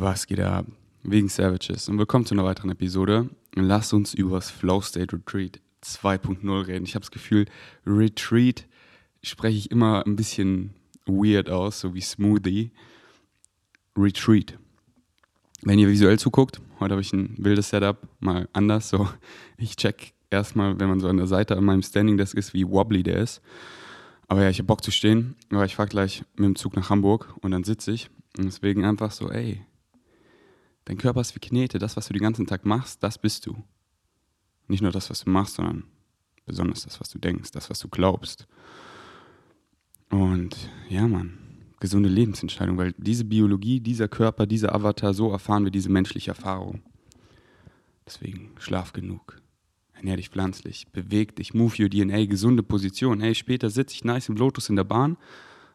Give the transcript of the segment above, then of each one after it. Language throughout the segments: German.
Was geht ab? Wegen Savages und willkommen zu einer weiteren Episode. Lass uns über das Flow State Retreat 2.0 reden. Ich habe das Gefühl, Retreat spreche ich immer ein bisschen weird aus, so wie Smoothie. Retreat. Wenn ihr visuell zuguckt, heute habe ich ein wildes Setup, mal anders. So, ich check erstmal, wenn man so an der Seite an meinem Standing Desk ist, wie wobbly der ist. Aber ja, ich habe Bock zu stehen, aber ich fahre gleich mit dem Zug nach Hamburg und dann sitze ich. Und deswegen einfach so, ey, dein Körper ist wie Knete, das, was du den ganzen Tag machst, das bist du. Nicht nur das, was du machst, sondern besonders das, was du denkst, das, was du glaubst. Und ja, Mann, gesunde Lebensentscheidung, weil diese Biologie, dieser Körper, dieser Avatar, so erfahren wir diese menschliche Erfahrung. Deswegen schlaf genug. Ernähr dich pflanzlich, beweg dich, move your DNA, gesunde Position. Hey, später sitze ich nice im Lotus in der Bahn,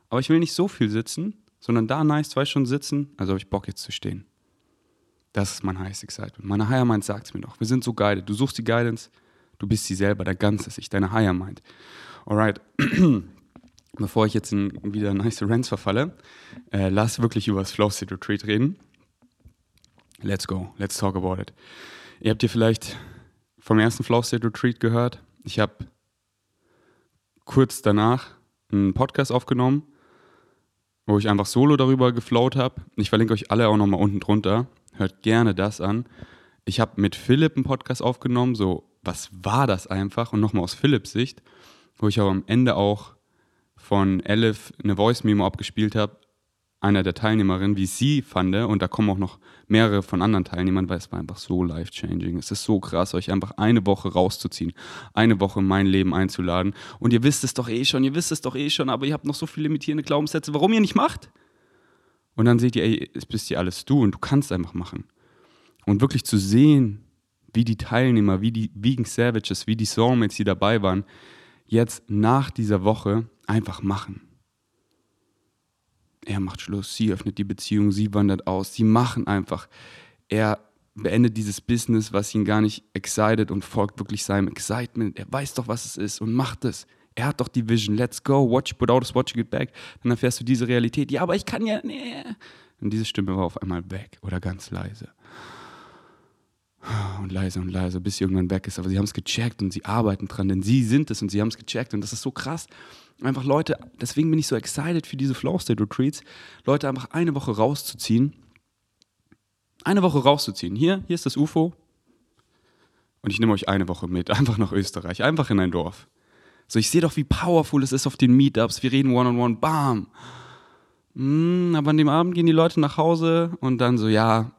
aber ich will nicht so viel sitzen, sondern da nice zwei Stunden sitzen, also habe ich Bock jetzt zu stehen. Das ist mein Highest Excitement. Meine Higher Mind sagt es mir noch. Wir sind so guided. Du suchst die Guidance, du bist sie selber, der ganze Sich, deine Higher Mind. Alright. Bevor ich jetzt in wieder nice Rants verfalle, äh, lass wirklich über das Flow State Retreat reden. Let's go. Let's talk about it. Ihr habt ihr vielleicht vom ersten Flow State Retreat gehört. Ich habe kurz danach einen Podcast aufgenommen, wo ich einfach solo darüber geflowt habe. Ich verlinke euch alle auch nochmal unten drunter. Hört gerne das an. Ich habe mit Philipp einen Podcast aufgenommen, so was war das einfach und nochmal aus Philipps Sicht, wo ich aber am Ende auch von Elif eine Voice-Memo abgespielt habe, einer der Teilnehmerinnen, wie sie fand. Und da kommen auch noch mehrere von anderen Teilnehmern, weil es war einfach so life-changing. Es ist so krass, euch einfach eine Woche rauszuziehen, eine Woche in mein Leben einzuladen. Und ihr wisst es doch eh schon, ihr wisst es doch eh schon, aber ihr habt noch so viele limitierende Glaubenssätze, warum ihr nicht macht. Und dann seht ihr, ey, es bist ja alles du und du kannst einfach machen. Und wirklich zu sehen, wie die Teilnehmer, wie die Vegan Savages, wie die Soulmates, die dabei waren, jetzt nach dieser Woche einfach machen er macht Schluss, sie öffnet die Beziehung, sie wandert aus, sie machen einfach. Er beendet dieses Business, was ihn gar nicht excited und folgt wirklich seinem Excitement. Er weiß doch, was es ist und macht es. Er hat doch die Vision. Let's go. Watch, put out, watch, get back. Dann erfährst du diese Realität. Ja, aber ich kann ja. Nee. Und diese Stimme war auf einmal weg oder ganz leise. Und leise und leise, bis sie irgendwann weg ist. Aber sie haben es gecheckt und sie arbeiten dran, denn sie sind es und sie haben es gecheckt. Und das ist so krass einfach Leute, deswegen bin ich so excited für diese Flow State Retreats, Leute einfach eine Woche rauszuziehen. Eine Woche rauszuziehen. Hier, hier ist das UFO. Und ich nehme euch eine Woche mit, einfach nach Österreich, einfach in ein Dorf. So, ich sehe doch, wie powerful es ist auf den Meetups. Wir reden one-on-one, -on -one, bam. Mm, aber an dem Abend gehen die Leute nach Hause und dann so, ja,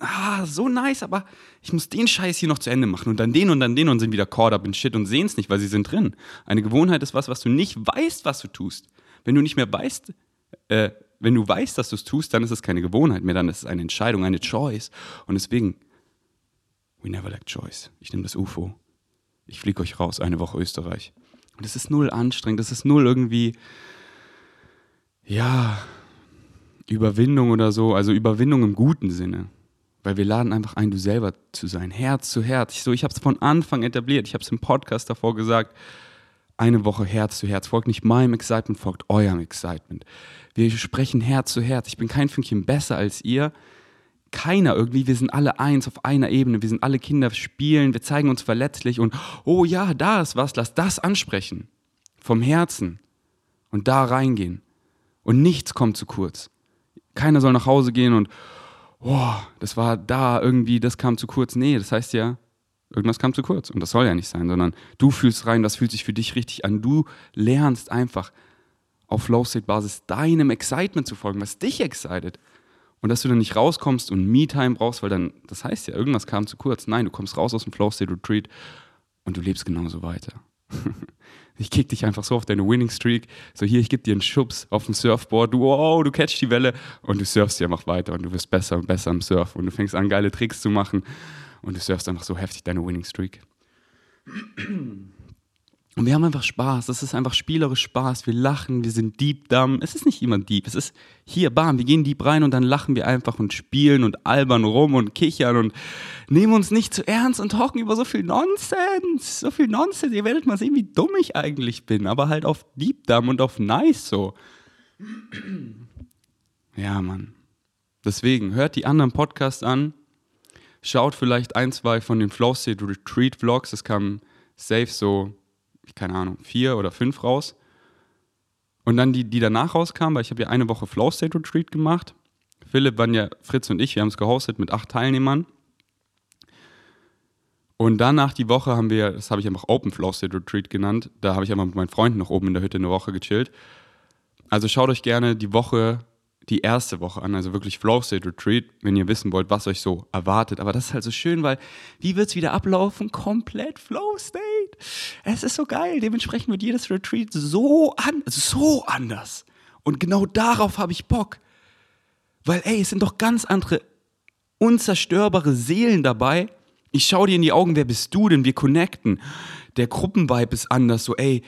ah, so nice, aber ich muss den Scheiß hier noch zu Ende machen und dann den und dann den und sind wieder caught up in shit und sehen es nicht, weil sie sind drin. Eine Gewohnheit ist was, was du nicht weißt, was du tust. Wenn du nicht mehr weißt, äh, wenn du weißt, dass du es tust, dann ist es keine Gewohnheit mehr, dann ist es eine Entscheidung, eine Choice. Und deswegen, we never lack choice. Ich nehme das UFO. Ich fliege euch raus, eine Woche Österreich. Und es ist null anstrengend, es ist null irgendwie, ja, Überwindung oder so, also Überwindung im guten Sinne. Weil wir laden einfach ein, du selber zu sein, Herz zu Herz. Ich, so, ich habe es von Anfang etabliert. Ich habe es im Podcast davor gesagt. Eine Woche Herz zu Herz. Folgt nicht meinem Excitement, folgt eurem Excitement. Wir sprechen Herz zu Herz. Ich bin kein Fünkchen besser als ihr. Keiner irgendwie. Wir sind alle eins auf einer Ebene. Wir sind alle Kinder, spielen. Wir zeigen uns verletzlich und, oh ja, da ist was. Lass das ansprechen. Vom Herzen. Und da reingehen. Und nichts kommt zu kurz. Keiner soll nach Hause gehen und, boah, das war da irgendwie, das kam zu kurz. Nee, das heißt ja, irgendwas kam zu kurz. Und das soll ja nicht sein, sondern du fühlst rein, das fühlt sich für dich richtig an. Du lernst einfach auf Flow-State-Basis deinem Excitement zu folgen, was dich excited. Und dass du dann nicht rauskommst und Me-Time brauchst, weil dann, das heißt ja, irgendwas kam zu kurz. Nein, du kommst raus aus dem Flow-State-Retreat und du lebst genauso weiter. Ich kick dich einfach so auf deine Winning Streak. So hier, ich gebe dir einen Schubs auf dem Surfboard. Du, wow, du catchst die Welle und du surfst dir einfach weiter und du wirst besser und besser am Surf und du fängst an, geile Tricks zu machen und du surfst einfach so heftig deine Winning Streak. Und wir haben einfach Spaß. Es ist einfach spielerisch Spaß. Wir lachen, wir sind deep dumb. Es ist nicht immer deep. Es ist hier, bam, wir gehen deep rein und dann lachen wir einfach und spielen und albern rum und kichern und nehmen uns nicht zu ernst und talken über so viel Nonsens. So viel Nonsens. Ihr werdet mal sehen, wie dumm ich eigentlich bin. Aber halt auf deep dumb und auf nice so. Ja, Mann. Deswegen hört die anderen Podcasts an, schaut vielleicht ein, zwei von den Flow State Retreat Vlogs. Es kam safe so, keine Ahnung, vier oder fünf raus. Und dann die, die danach rauskamen, weil ich habe ja eine Woche Flow State Retreat gemacht. Philipp, waren ja Fritz und ich, wir haben es gehostet mit acht Teilnehmern. Und danach die Woche haben wir, das habe ich einfach Open Flow State Retreat genannt. Da habe ich einfach mit meinen Freunden noch oben in der Hütte eine Woche gechillt. Also schaut euch gerne die Woche, die erste Woche an, also wirklich Flow State Retreat, wenn ihr wissen wollt, was euch so erwartet. Aber das ist halt so schön, weil wie wird es wieder ablaufen? Komplett Flow State. Es ist so geil. Dementsprechend wird jedes Retreat so, an, so anders. Und genau darauf habe ich Bock. Weil, ey, es sind doch ganz andere unzerstörbare Seelen dabei, ich schaue dir in die Augen, wer bist du denn? Wir connecten. Der Gruppenvibe ist anders, so, ey,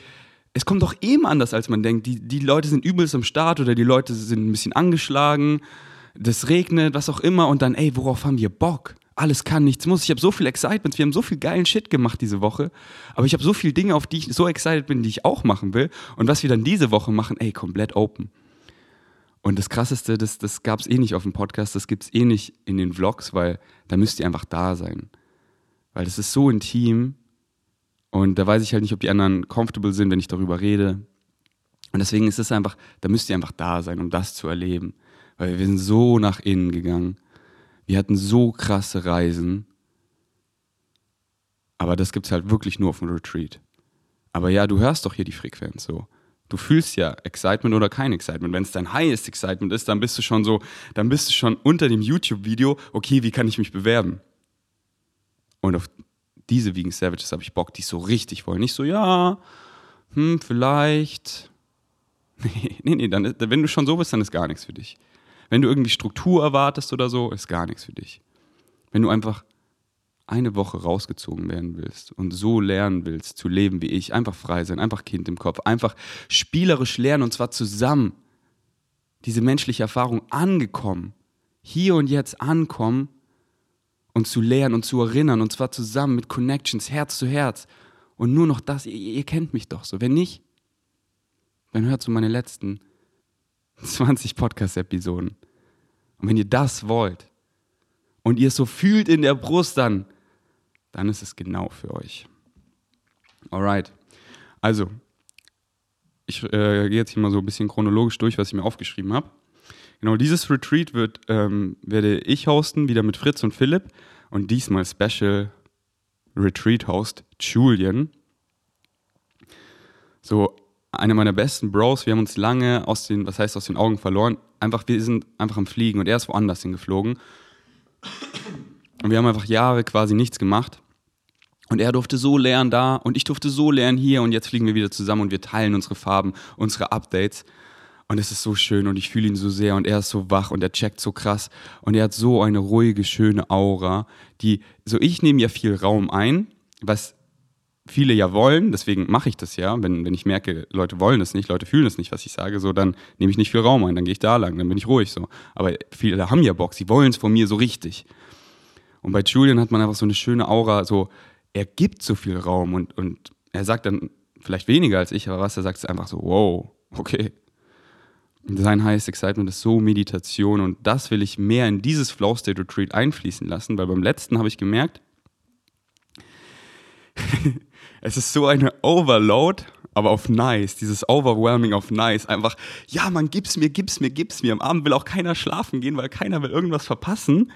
es kommt doch eben anders, als man denkt. Die, die Leute sind übelst am Start oder die Leute sind ein bisschen angeschlagen, das regnet, was auch immer und dann, ey, worauf haben wir Bock? Alles kann, nichts muss. Ich habe so viel Excitement, wir haben so viel geilen Shit gemacht diese Woche, aber ich habe so viele Dinge, auf die ich so excited bin, die ich auch machen will und was wir dann diese Woche machen, ey, komplett open. Und das Krasseste, das, das gab es eh nicht auf dem Podcast, das gibt es eh nicht in den Vlogs, weil da müsst ihr einfach da sein. Weil das ist so intim und da weiß ich halt nicht, ob die anderen comfortable sind, wenn ich darüber rede. Und deswegen ist es einfach, da müsst ihr einfach da sein, um das zu erleben. Weil wir sind so nach innen gegangen. Wir hatten so krasse Reisen. Aber das gibt es halt wirklich nur auf dem Retreat. Aber ja, du hörst doch hier die Frequenz so. Du fühlst ja Excitement oder kein Excitement. Wenn es dein highest Excitement ist, dann bist du schon so, dann bist du schon unter dem YouTube-Video, okay, wie kann ich mich bewerben? Und auf diese Vegan Savages habe ich Bock, die so richtig wollen. Nicht so, ja, hm, vielleicht. Nee, nee, nee, dann, wenn du schon so bist, dann ist gar nichts für dich. Wenn du irgendwie Struktur erwartest oder so, ist gar nichts für dich. Wenn du einfach eine Woche rausgezogen werden willst und so lernen willst, zu leben wie ich, einfach frei sein, einfach Kind im Kopf, einfach spielerisch lernen und zwar zusammen. Diese menschliche Erfahrung angekommen, hier und jetzt ankommen und zu lernen und zu erinnern und zwar zusammen mit Connections, Herz zu Herz. Und nur noch das, ihr, ihr kennt mich doch so. Wenn nicht, dann hört so meine letzten 20 Podcast-Episoden. Und wenn ihr das wollt und ihr es so fühlt in der Brust, dann, dann ist es genau für euch. Alright. Also, ich äh, gehe jetzt hier mal so ein bisschen chronologisch durch, was ich mir aufgeschrieben habe. Genau, dieses Retreat wird, ähm, werde ich hosten, wieder mit Fritz und Philipp. Und diesmal Special Retreat Host Julian. So, einer meiner besten Bros. Wir haben uns lange aus den, was heißt aus den Augen verloren. Einfach, wir sind einfach am Fliegen und er ist woanders hingeflogen. Und wir haben einfach Jahre quasi nichts gemacht. Und er durfte so lernen da und ich durfte so lernen hier und jetzt fliegen wir wieder zusammen und wir teilen unsere Farben, unsere Updates. Und es ist so schön und ich fühle ihn so sehr und er ist so wach und er checkt so krass und er hat so eine ruhige, schöne Aura, die, so ich nehme ja viel Raum ein, was viele ja wollen, deswegen mache ich das ja, wenn, wenn ich merke, Leute wollen es nicht, Leute fühlen es nicht, was ich sage, so dann nehme ich nicht viel Raum ein, dann gehe ich da lang, dann bin ich ruhig so. Aber viele haben ja Bock, sie wollen es von mir so richtig. Und bei Julian hat man einfach so eine schöne Aura, so er gibt so viel Raum und, und er sagt dann vielleicht weniger als ich, aber was er sagt, ist einfach so, wow, okay, sein Highest Excitement ist so Meditation und das will ich mehr in dieses Flow State Retreat einfließen lassen, weil beim letzten habe ich gemerkt, es ist so eine Overload, aber auf nice, dieses Overwhelming auf nice, einfach, ja, man gib's mir, gib's mir, gib's mir. Am Abend will auch keiner schlafen gehen, weil keiner will irgendwas verpassen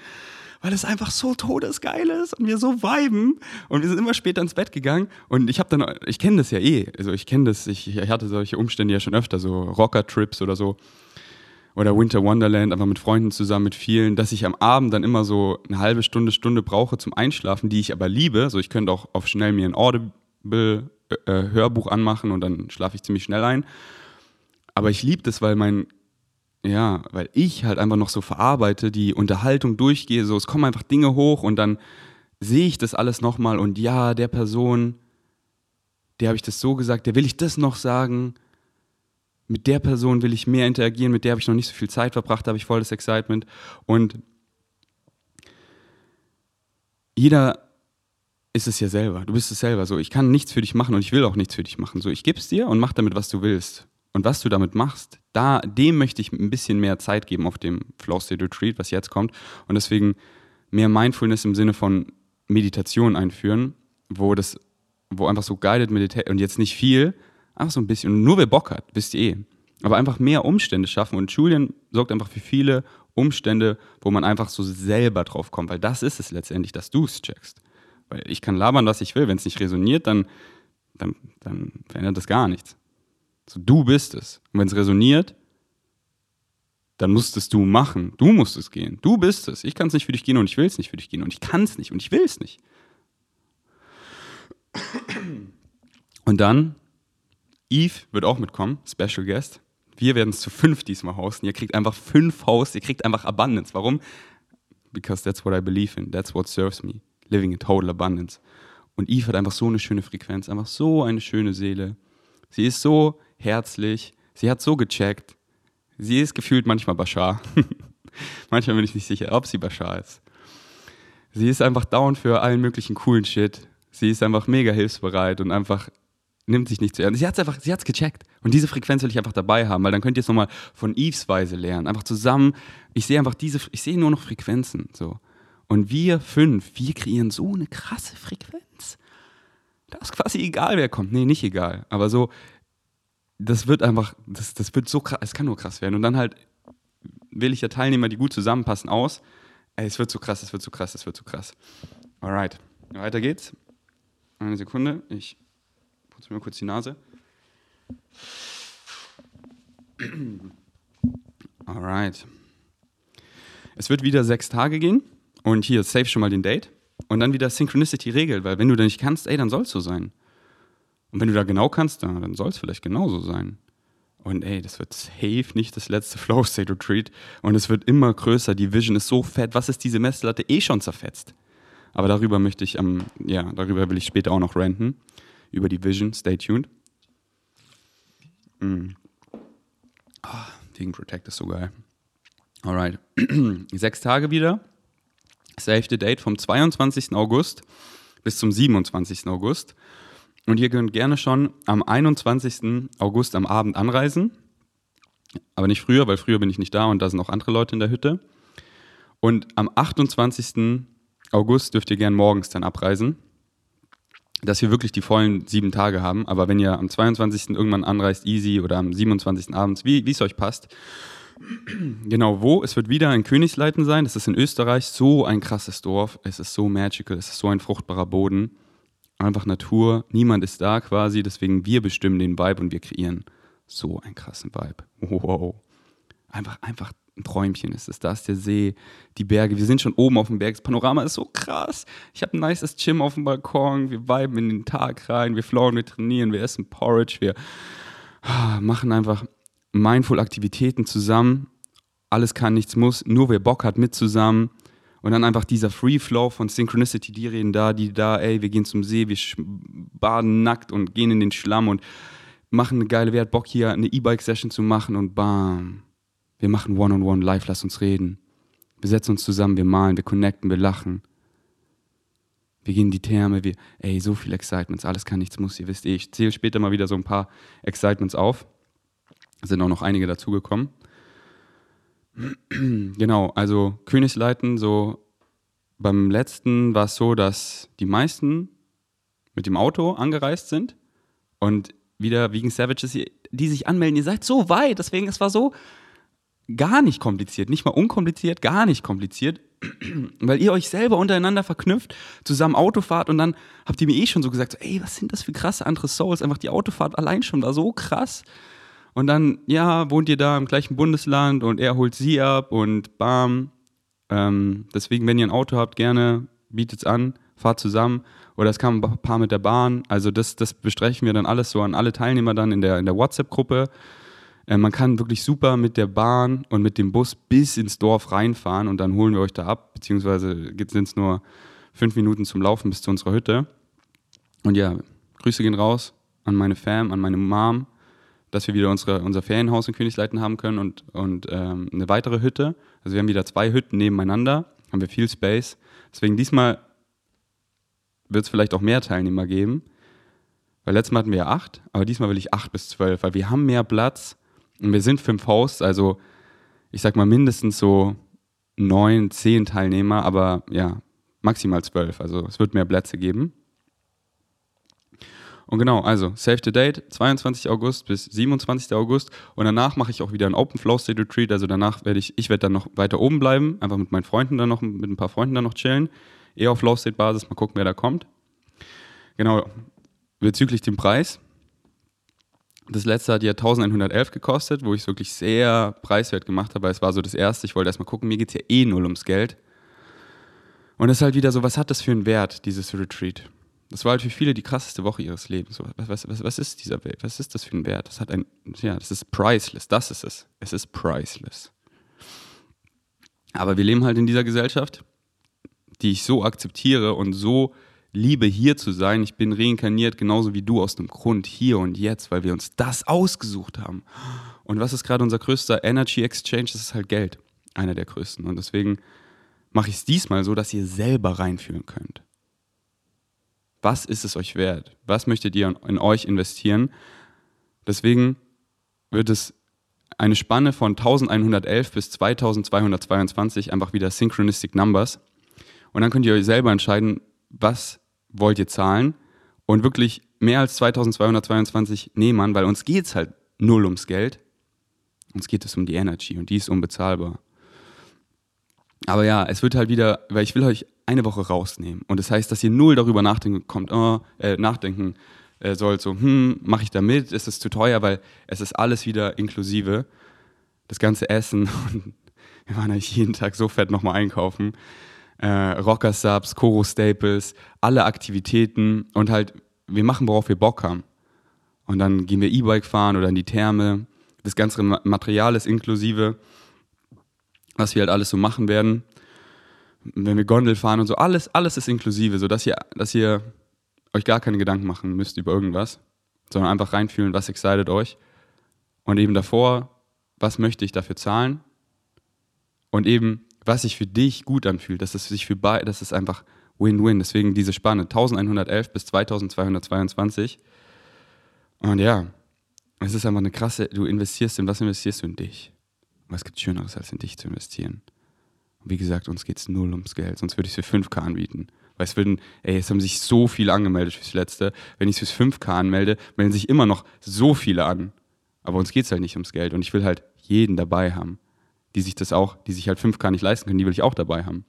weil es einfach so todesgeil ist und wir so viben. Und wir sind immer später ins Bett gegangen und ich habe dann, ich kenne das ja eh, also ich kenne das, ich, ich hatte solche Umstände ja schon öfter, so Rocker-Trips oder so. Oder Winter Wonderland, einfach mit Freunden zusammen, mit vielen, dass ich am Abend dann immer so eine halbe Stunde, Stunde brauche zum Einschlafen, die ich aber liebe, so ich könnte auch auf schnell mir ein Audible äh, äh anmachen und dann schlafe ich ziemlich schnell ein. Aber ich liebe das, weil mein ja, weil ich halt einfach noch so verarbeite, die Unterhaltung durchgehe, so es kommen einfach Dinge hoch und dann sehe ich das alles nochmal und ja, der Person, der habe ich das so gesagt, der will ich das noch sagen. Mit der Person will ich mehr interagieren, mit der habe ich noch nicht so viel Zeit verbracht, da habe ich volles Excitement. Und jeder ist es ja selber. Du bist es selber. So, ich kann nichts für dich machen und ich will auch nichts für dich machen. So, ich gebe es dir und mach damit, was du willst. Und was du damit machst, da, dem möchte ich ein bisschen mehr Zeit geben auf dem Flow State Retreat, was jetzt kommt. Und deswegen mehr Mindfulness im Sinne von Meditation einführen, wo das, wo einfach so guided Meditation und jetzt nicht viel, einfach so ein bisschen. Nur wer Bock hat, wisst ihr eh. Aber einfach mehr Umstände schaffen. Und Julian sorgt einfach für viele Umstände, wo man einfach so selber drauf kommt, weil das ist es letztendlich, dass du es checkst. Weil ich kann labern, was ich will. Wenn es nicht resoniert, dann, dann, dann verändert das gar nichts. So, du bist es. Und wenn es resoniert, dann musst es du machen. Du musst es gehen. Du bist es. Ich kann es nicht für dich gehen und ich will es nicht für dich gehen und ich kann es nicht und ich will es nicht. Und dann, Eve wird auch mitkommen, Special Guest. Wir werden es zu fünf diesmal hosten. Ihr kriegt einfach fünf Hosts, ihr kriegt einfach Abundance. Warum? Because that's what I believe in. That's what serves me. Living in total abundance. Und Eve hat einfach so eine schöne Frequenz, einfach so eine schöne Seele. Sie ist so herzlich, sie hat so gecheckt. Sie ist gefühlt manchmal Bashar. manchmal bin ich nicht sicher, ob sie Bashar ist. Sie ist einfach down für allen möglichen coolen Shit. Sie ist einfach mega hilfsbereit und einfach nimmt sich nicht zu ernst. Sie hat es einfach, sie hat's gecheckt. Und diese Frequenz will ich einfach dabei haben, weil dann könnt ihr es nochmal von Eves Weise lernen. Einfach zusammen. Ich sehe einfach diese, ich sehe nur noch Frequenzen. So. Und wir fünf, wir kreieren so eine krasse Frequenz. Da ist quasi egal, wer kommt. Nee, nicht egal. Aber so, das wird einfach, das, das wird so krass, es kann nur krass werden. Und dann halt will ich ja Teilnehmer, die gut zusammenpassen, aus. Ey, es wird so krass, es wird so krass, es wird so krass. Alright, weiter geht's. Eine Sekunde, ich putze mir kurz die Nase. Alright. Es wird wieder sechs Tage gehen und hier save schon mal den Date und dann wieder Synchronicity regelt, weil wenn du da nicht kannst, ey, dann soll es so sein. Und wenn du da genau kannst, dann soll es vielleicht genauso sein. Und ey, das wird safe nicht das letzte Flow State Retreat und es wird immer größer. Die Vision ist so fett. Was ist diese Messlatte eh schon zerfetzt? Aber darüber möchte ich, ähm, ja, darüber will ich später auch noch ranten. Über die Vision. Stay tuned. Mm. Oh, Vegan Protect ist so geil. Alright. Sechs Tage wieder. Save the Date vom 22. August bis zum 27. August. Und ihr könnt gerne schon am 21. August am Abend anreisen. Aber nicht früher, weil früher bin ich nicht da und da sind auch andere Leute in der Hütte. Und am 28. August dürft ihr gerne morgens dann abreisen dass wir wirklich die vollen sieben Tage haben. Aber wenn ihr am 22. irgendwann anreist, easy, oder am 27. abends, wie es euch passt. Genau, wo? Es wird wieder in Königsleiten sein. Das ist in Österreich so ein krasses Dorf. Es ist so magical, es ist so ein fruchtbarer Boden. Einfach Natur, niemand ist da quasi, deswegen wir bestimmen den Vibe und wir kreieren so einen krassen Vibe. Wow. Einfach, einfach ein Träumchen ist es. Da ist der See, die Berge. Wir sind schon oben auf dem Berg. Das Panorama ist so krass. Ich habe ein nices Gym auf dem Balkon. Wir viben in den Tag rein. Wir flowen, wir trainieren, wir essen Porridge. Wir ah, machen einfach mindful Aktivitäten zusammen. Alles kann, nichts muss. Nur wer Bock hat, mit zusammen. Und dann einfach dieser Free Flow von Synchronicity, die reden da, die da, ey, wir gehen zum See, wir baden nackt und gehen in den Schlamm und machen eine geile, wer hat Bock hier eine E-Bike-Session zu machen und bam wir machen One-on-One live, lass uns reden. Wir setzen uns zusammen, wir malen, wir connecten, wir lachen. Wir gehen in die Therme, wir, ey, so viel Excitements, alles kann, nichts muss, ihr wisst eh. Ich zähle später mal wieder so ein paar Excitements auf. Sind auch noch einige dazugekommen. genau, also Königsleiten, so beim letzten war es so, dass die meisten mit dem Auto angereist sind und wieder Vegan Savages, die sich anmelden, ihr seid so weit, deswegen es war so, gar nicht kompliziert, nicht mal unkompliziert, gar nicht kompliziert, weil ihr euch selber untereinander verknüpft, zusammen Auto fahrt und dann habt ihr mir eh schon so gesagt, so, ey, was sind das für krasse andere Souls, einfach die Autofahrt allein schon war so krass. Und dann, ja, wohnt ihr da im gleichen Bundesland und er holt sie ab und bam. Ähm, deswegen, wenn ihr ein Auto habt, gerne bietet es an, fahrt zusammen. Oder es kam ein paar mit der Bahn. Also das, das besprechen wir dann alles so an alle Teilnehmer dann in der, in der WhatsApp-Gruppe. Äh, man kann wirklich super mit der Bahn und mit dem Bus bis ins Dorf reinfahren und dann holen wir euch da ab, beziehungsweise sind es nur fünf Minuten zum Laufen bis zu unserer Hütte. Und ja, Grüße gehen raus an meine Fam, an meine Mom, dass wir wieder unsere, unser Ferienhaus in Königsleiten haben können und, und ähm, eine weitere Hütte. Also wir haben wieder zwei Hütten nebeneinander, haben wir viel Space. Deswegen diesmal wird es vielleicht auch mehr Teilnehmer geben. Weil letztes Mal hatten wir ja acht, aber diesmal will ich acht bis zwölf, weil wir haben mehr Platz und wir sind fünf Hosts, also ich sag mal mindestens so neun, zehn Teilnehmer, aber ja, maximal zwölf. Also es wird mehr Plätze geben. Und genau, also Save the Date, 22. August bis 27. August. Und danach mache ich auch wieder ein Open Flow State Retreat. Also danach werde ich, ich werde dann noch weiter oben bleiben, einfach mit meinen Freunden dann noch, mit ein paar Freunden dann noch chillen. Eher auf Flow State Basis, mal gucken, wer da kommt. Genau, bezüglich dem Preis. Das letzte hat ja 1111 gekostet, wo ich es wirklich sehr preiswert gemacht habe. Es war so das erste. Ich wollte erstmal gucken, mir geht es ja eh null ums Geld. Und es ist halt wieder so, was hat das für einen Wert, dieses Retreat? Das war halt für viele die krasseste Woche ihres Lebens. So, was, was, was ist dieser Welt? Was ist das für ein Wert? Das hat ein, ja, das ist priceless. Das ist es. Es ist priceless. Aber wir leben halt in dieser Gesellschaft, die ich so akzeptiere und so liebe, hier zu sein. Ich bin reinkarniert, genauso wie du, aus dem Grund, hier und jetzt, weil wir uns das ausgesucht haben. Und was ist gerade unser größter Energy Exchange? Das ist halt Geld. Einer der größten. Und deswegen mache ich es diesmal so, dass ihr selber reinfühlen könnt. Was ist es euch wert? Was möchtet ihr in euch investieren? Deswegen wird es eine Spanne von 1111 bis 2222 einfach wieder Synchronistic Numbers. Und dann könnt ihr euch selber entscheiden, was wollt ihr zahlen und wirklich mehr als 2222 nehmen, weil uns geht es halt null ums Geld. Uns geht es um die Energy und die ist unbezahlbar. Aber ja, es wird halt wieder, weil ich will euch eine Woche rausnehmen. Und das heißt, dass ihr null darüber nachdenken kommt, oh, äh, nachdenken äh, sollt, so, hm, mache ich da mit? Ist es zu teuer? Weil es ist alles wieder inklusive. Das ganze Essen. Und wir waren eigentlich jeden Tag so fett nochmal einkaufen. Äh, Rocker Subs, Koro Staples, alle Aktivitäten und halt, wir machen, worauf wir Bock haben. Und dann gehen wir E-Bike fahren oder in die Therme. Das ganze Material ist inklusive was wir halt alles so machen werden. Wenn wir Gondel fahren und so, alles, alles ist inklusive, sodass ihr, dass ihr euch gar keine Gedanken machen müsst über irgendwas, sondern einfach reinfühlen, was excited euch. Und eben davor, was möchte ich dafür zahlen? Und eben, was sich für dich gut anfühlt, dass es sich für beide, das ist einfach Win-Win. Deswegen diese Spanne 1111 bis 2222. Und ja, es ist einfach eine krasse, du investierst in was investierst du in dich? Was gibt Schöneres, als in dich zu investieren? Und wie gesagt, uns geht es null ums Geld, sonst würde ich es für 5K anbieten. Weil es würden, ey, es haben sich so viele angemeldet fürs Letzte. Wenn ich es fürs 5K anmelde, melden sich immer noch so viele an. Aber uns geht es halt nicht ums Geld. Und ich will halt jeden dabei haben, die sich das auch, die sich halt 5K nicht leisten können, die will ich auch dabei haben.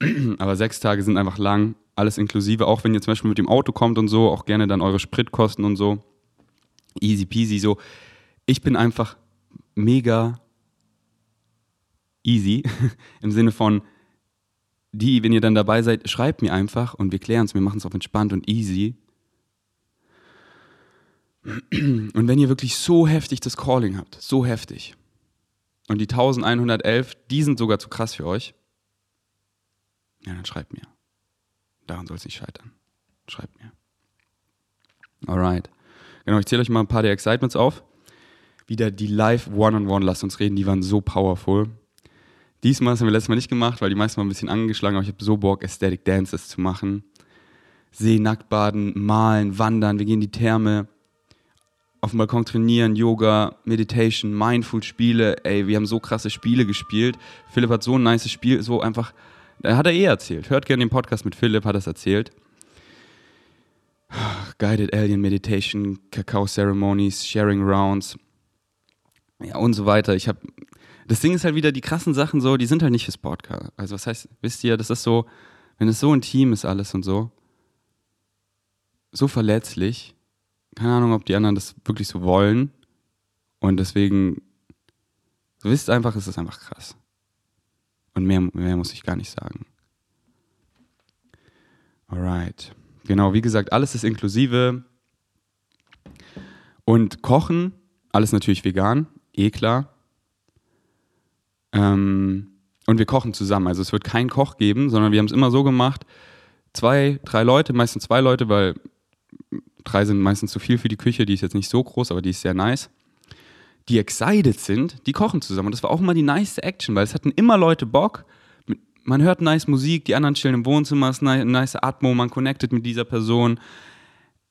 Aber sechs Tage sind einfach lang, alles inklusive, auch wenn ihr zum Beispiel mit dem Auto kommt und so, auch gerne dann eure Spritkosten und so. Easy peasy, so. Ich bin einfach mega easy im Sinne von, die, wenn ihr dann dabei seid, schreibt mir einfach und wir klären es, wir machen es auf entspannt und easy. Und wenn ihr wirklich so heftig das Calling habt, so heftig, und die 1111, die sind sogar zu krass für euch, ja, dann schreibt mir. Daran soll es nicht scheitern. Schreibt mir. Alright. Genau, ich zähle euch mal ein paar der Excitements auf wieder die live One-on-One, lasst uns reden, die waren so powerful. Diesmal, das haben wir letztes Mal nicht gemacht, weil die meisten waren ein bisschen angeschlagen, aber ich habe so Bock, Aesthetic Dances zu machen. See, nackt baden, malen, wandern, wir gehen in die Therme, auf dem Balkon trainieren, Yoga, Meditation, Mindful-Spiele. Ey, wir haben so krasse Spiele gespielt. Philipp hat so ein nice Spiel, so einfach, da hat er eh erzählt. Hört gerne den Podcast mit Philipp, hat er es erzählt. Guided Alien Meditation, Kakao Ceremonies, Sharing Rounds, ja, und so weiter. Ich habe das Ding ist halt wieder, die krassen Sachen so, die sind halt nicht für Sportcar. Also was heißt, wisst ihr, das ist so, wenn es so intim ist alles und so, so verletzlich, keine Ahnung, ob die anderen das wirklich so wollen und deswegen, so wisst einfach, es ist einfach krass. Und mehr, mehr muss ich gar nicht sagen. Alright. Genau, wie gesagt, alles ist inklusive. Und Kochen, alles natürlich vegan eh klar. Ähm, und wir kochen zusammen. Also es wird keinen Koch geben, sondern wir haben es immer so gemacht, zwei, drei Leute, meistens zwei Leute, weil drei sind meistens zu viel für die Küche, die ist jetzt nicht so groß, aber die ist sehr nice. Die excited sind, die kochen zusammen. Und das war auch immer die nice Action, weil es hatten immer Leute Bock. Man hört nice Musik, die anderen chillen im Wohnzimmer, es ist eine nice Atmo, man connectet mit dieser Person.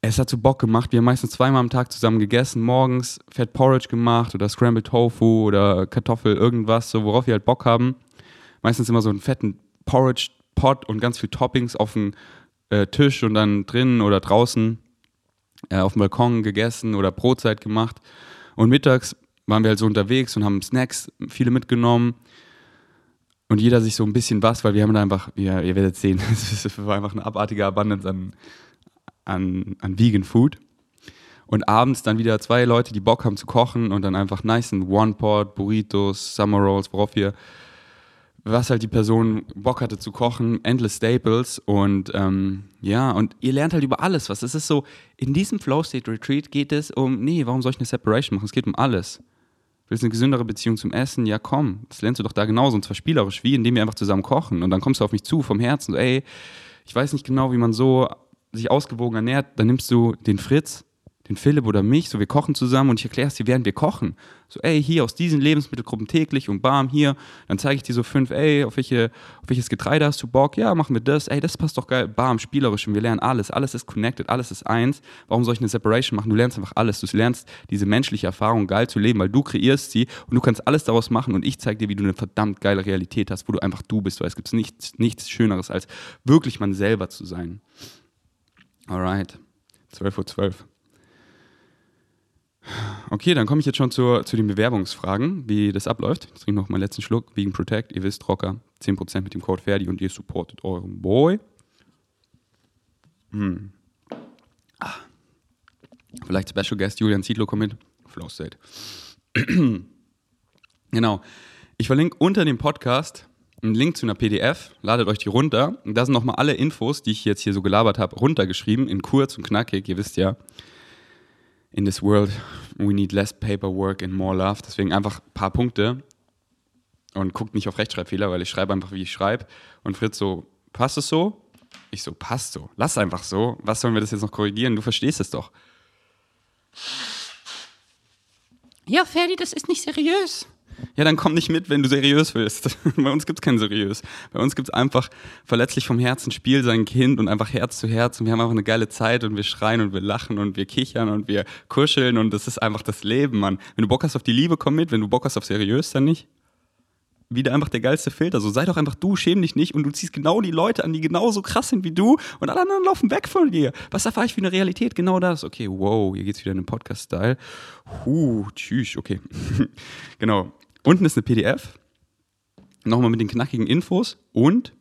Es hat so Bock gemacht. Wir haben meistens zweimal am Tag zusammen gegessen, morgens Fett Porridge gemacht oder Scrambled Tofu oder Kartoffel, irgendwas, so worauf wir halt Bock haben. Meistens immer so einen fetten Porridge-Pot und ganz viel Toppings auf dem äh, Tisch und dann drinnen oder draußen äh, auf dem Balkon gegessen oder Brotzeit gemacht. Und mittags waren wir halt so unterwegs und haben Snacks, viele mitgenommen. Und jeder sich so ein bisschen was, weil wir haben da einfach, ja, ihr werdet sehen, es war einfach eine abartige Abundance an, an, an Vegan Food. Und abends dann wieder zwei Leute, die Bock haben zu kochen und dann einfach nice One-Pot, Burritos, Summer Rolls, worauf wir, was halt die Person Bock hatte zu kochen, Endless Staples und ähm, ja, und ihr lernt halt über alles was. Es ist so, in diesem Flow State Retreat geht es um, nee, warum soll ich eine Separation machen? Es geht um alles. Willst du eine gesündere Beziehung zum Essen? Ja, komm, das lernst du doch da genauso und zwar spielerisch, wie indem wir einfach zusammen kochen und dann kommst du auf mich zu vom Herzen, so, ey, ich weiß nicht genau, wie man so sich ausgewogen ernährt, dann nimmst du den Fritz, den Philipp oder mich, so wir kochen zusammen und ich erkläre es dir, während wir kochen. So, ey, hier aus diesen Lebensmittelgruppen täglich und bam, hier, dann zeige ich dir so fünf, ey, auf, welche, auf welches Getreide hast du Bock? Ja, machen wir das, ey, das passt doch geil, bam, spielerisch und wir lernen alles, alles ist connected, alles ist eins. Warum soll ich eine Separation machen? Du lernst einfach alles, du lernst diese menschliche Erfahrung geil zu leben, weil du kreierst sie und du kannst alles daraus machen und ich zeige dir, wie du eine verdammt geile Realität hast, wo du einfach du bist, weil es gibt nichts, nichts Schöneres, als wirklich man selber zu sein. Alright. 12.12 Uhr. 12. Okay, dann komme ich jetzt schon zur, zu den Bewerbungsfragen, wie das abläuft. Jetzt trinke ich noch meinen letzten Schluck. Wegen Protect, ihr wisst, Rocker, 10% mit dem Code Ferdi und ihr supportet euren Boy. Hm. Ah. Vielleicht Special Guest Julian Ziedlow kommt mit. Flow State. genau. Ich verlinke unter dem Podcast einen Link zu einer PDF, ladet euch die runter. Und da sind nochmal alle Infos, die ich jetzt hier so gelabert habe, runtergeschrieben, in kurz und knackig. Ihr wisst ja, in this world we need less paperwork and more love. Deswegen einfach ein paar Punkte und guckt nicht auf Rechtschreibfehler, weil ich schreibe einfach, wie ich schreibe. Und Fritz so, passt es so? Ich so, passt so. Lass einfach so. Was sollen wir das jetzt noch korrigieren? Du verstehst es doch. Ja, Ferdi, das ist nicht seriös. Ja, dann komm nicht mit, wenn du seriös willst. Bei uns gibt es kein seriös. Bei uns gibt es einfach verletzlich vom Herzen Spiel sein Kind und einfach Herz zu Herz und wir haben einfach eine geile Zeit und wir schreien und wir lachen und wir kichern und wir kuscheln und das ist einfach das Leben, Mann. Wenn du Bock hast auf die Liebe, komm mit. Wenn du Bock hast auf seriös, dann nicht wieder einfach der geilste Filter. So sei doch einfach du, schäm dich nicht und du ziehst genau die Leute an, die genauso krass sind wie du und alle anderen laufen weg von dir. Was erfahre ich für eine Realität? Genau das. Okay, wow, hier geht's wieder in den Podcast-Style. Huh, tschüss, okay. genau. Unten ist eine PDF, nochmal mit den knackigen Infos und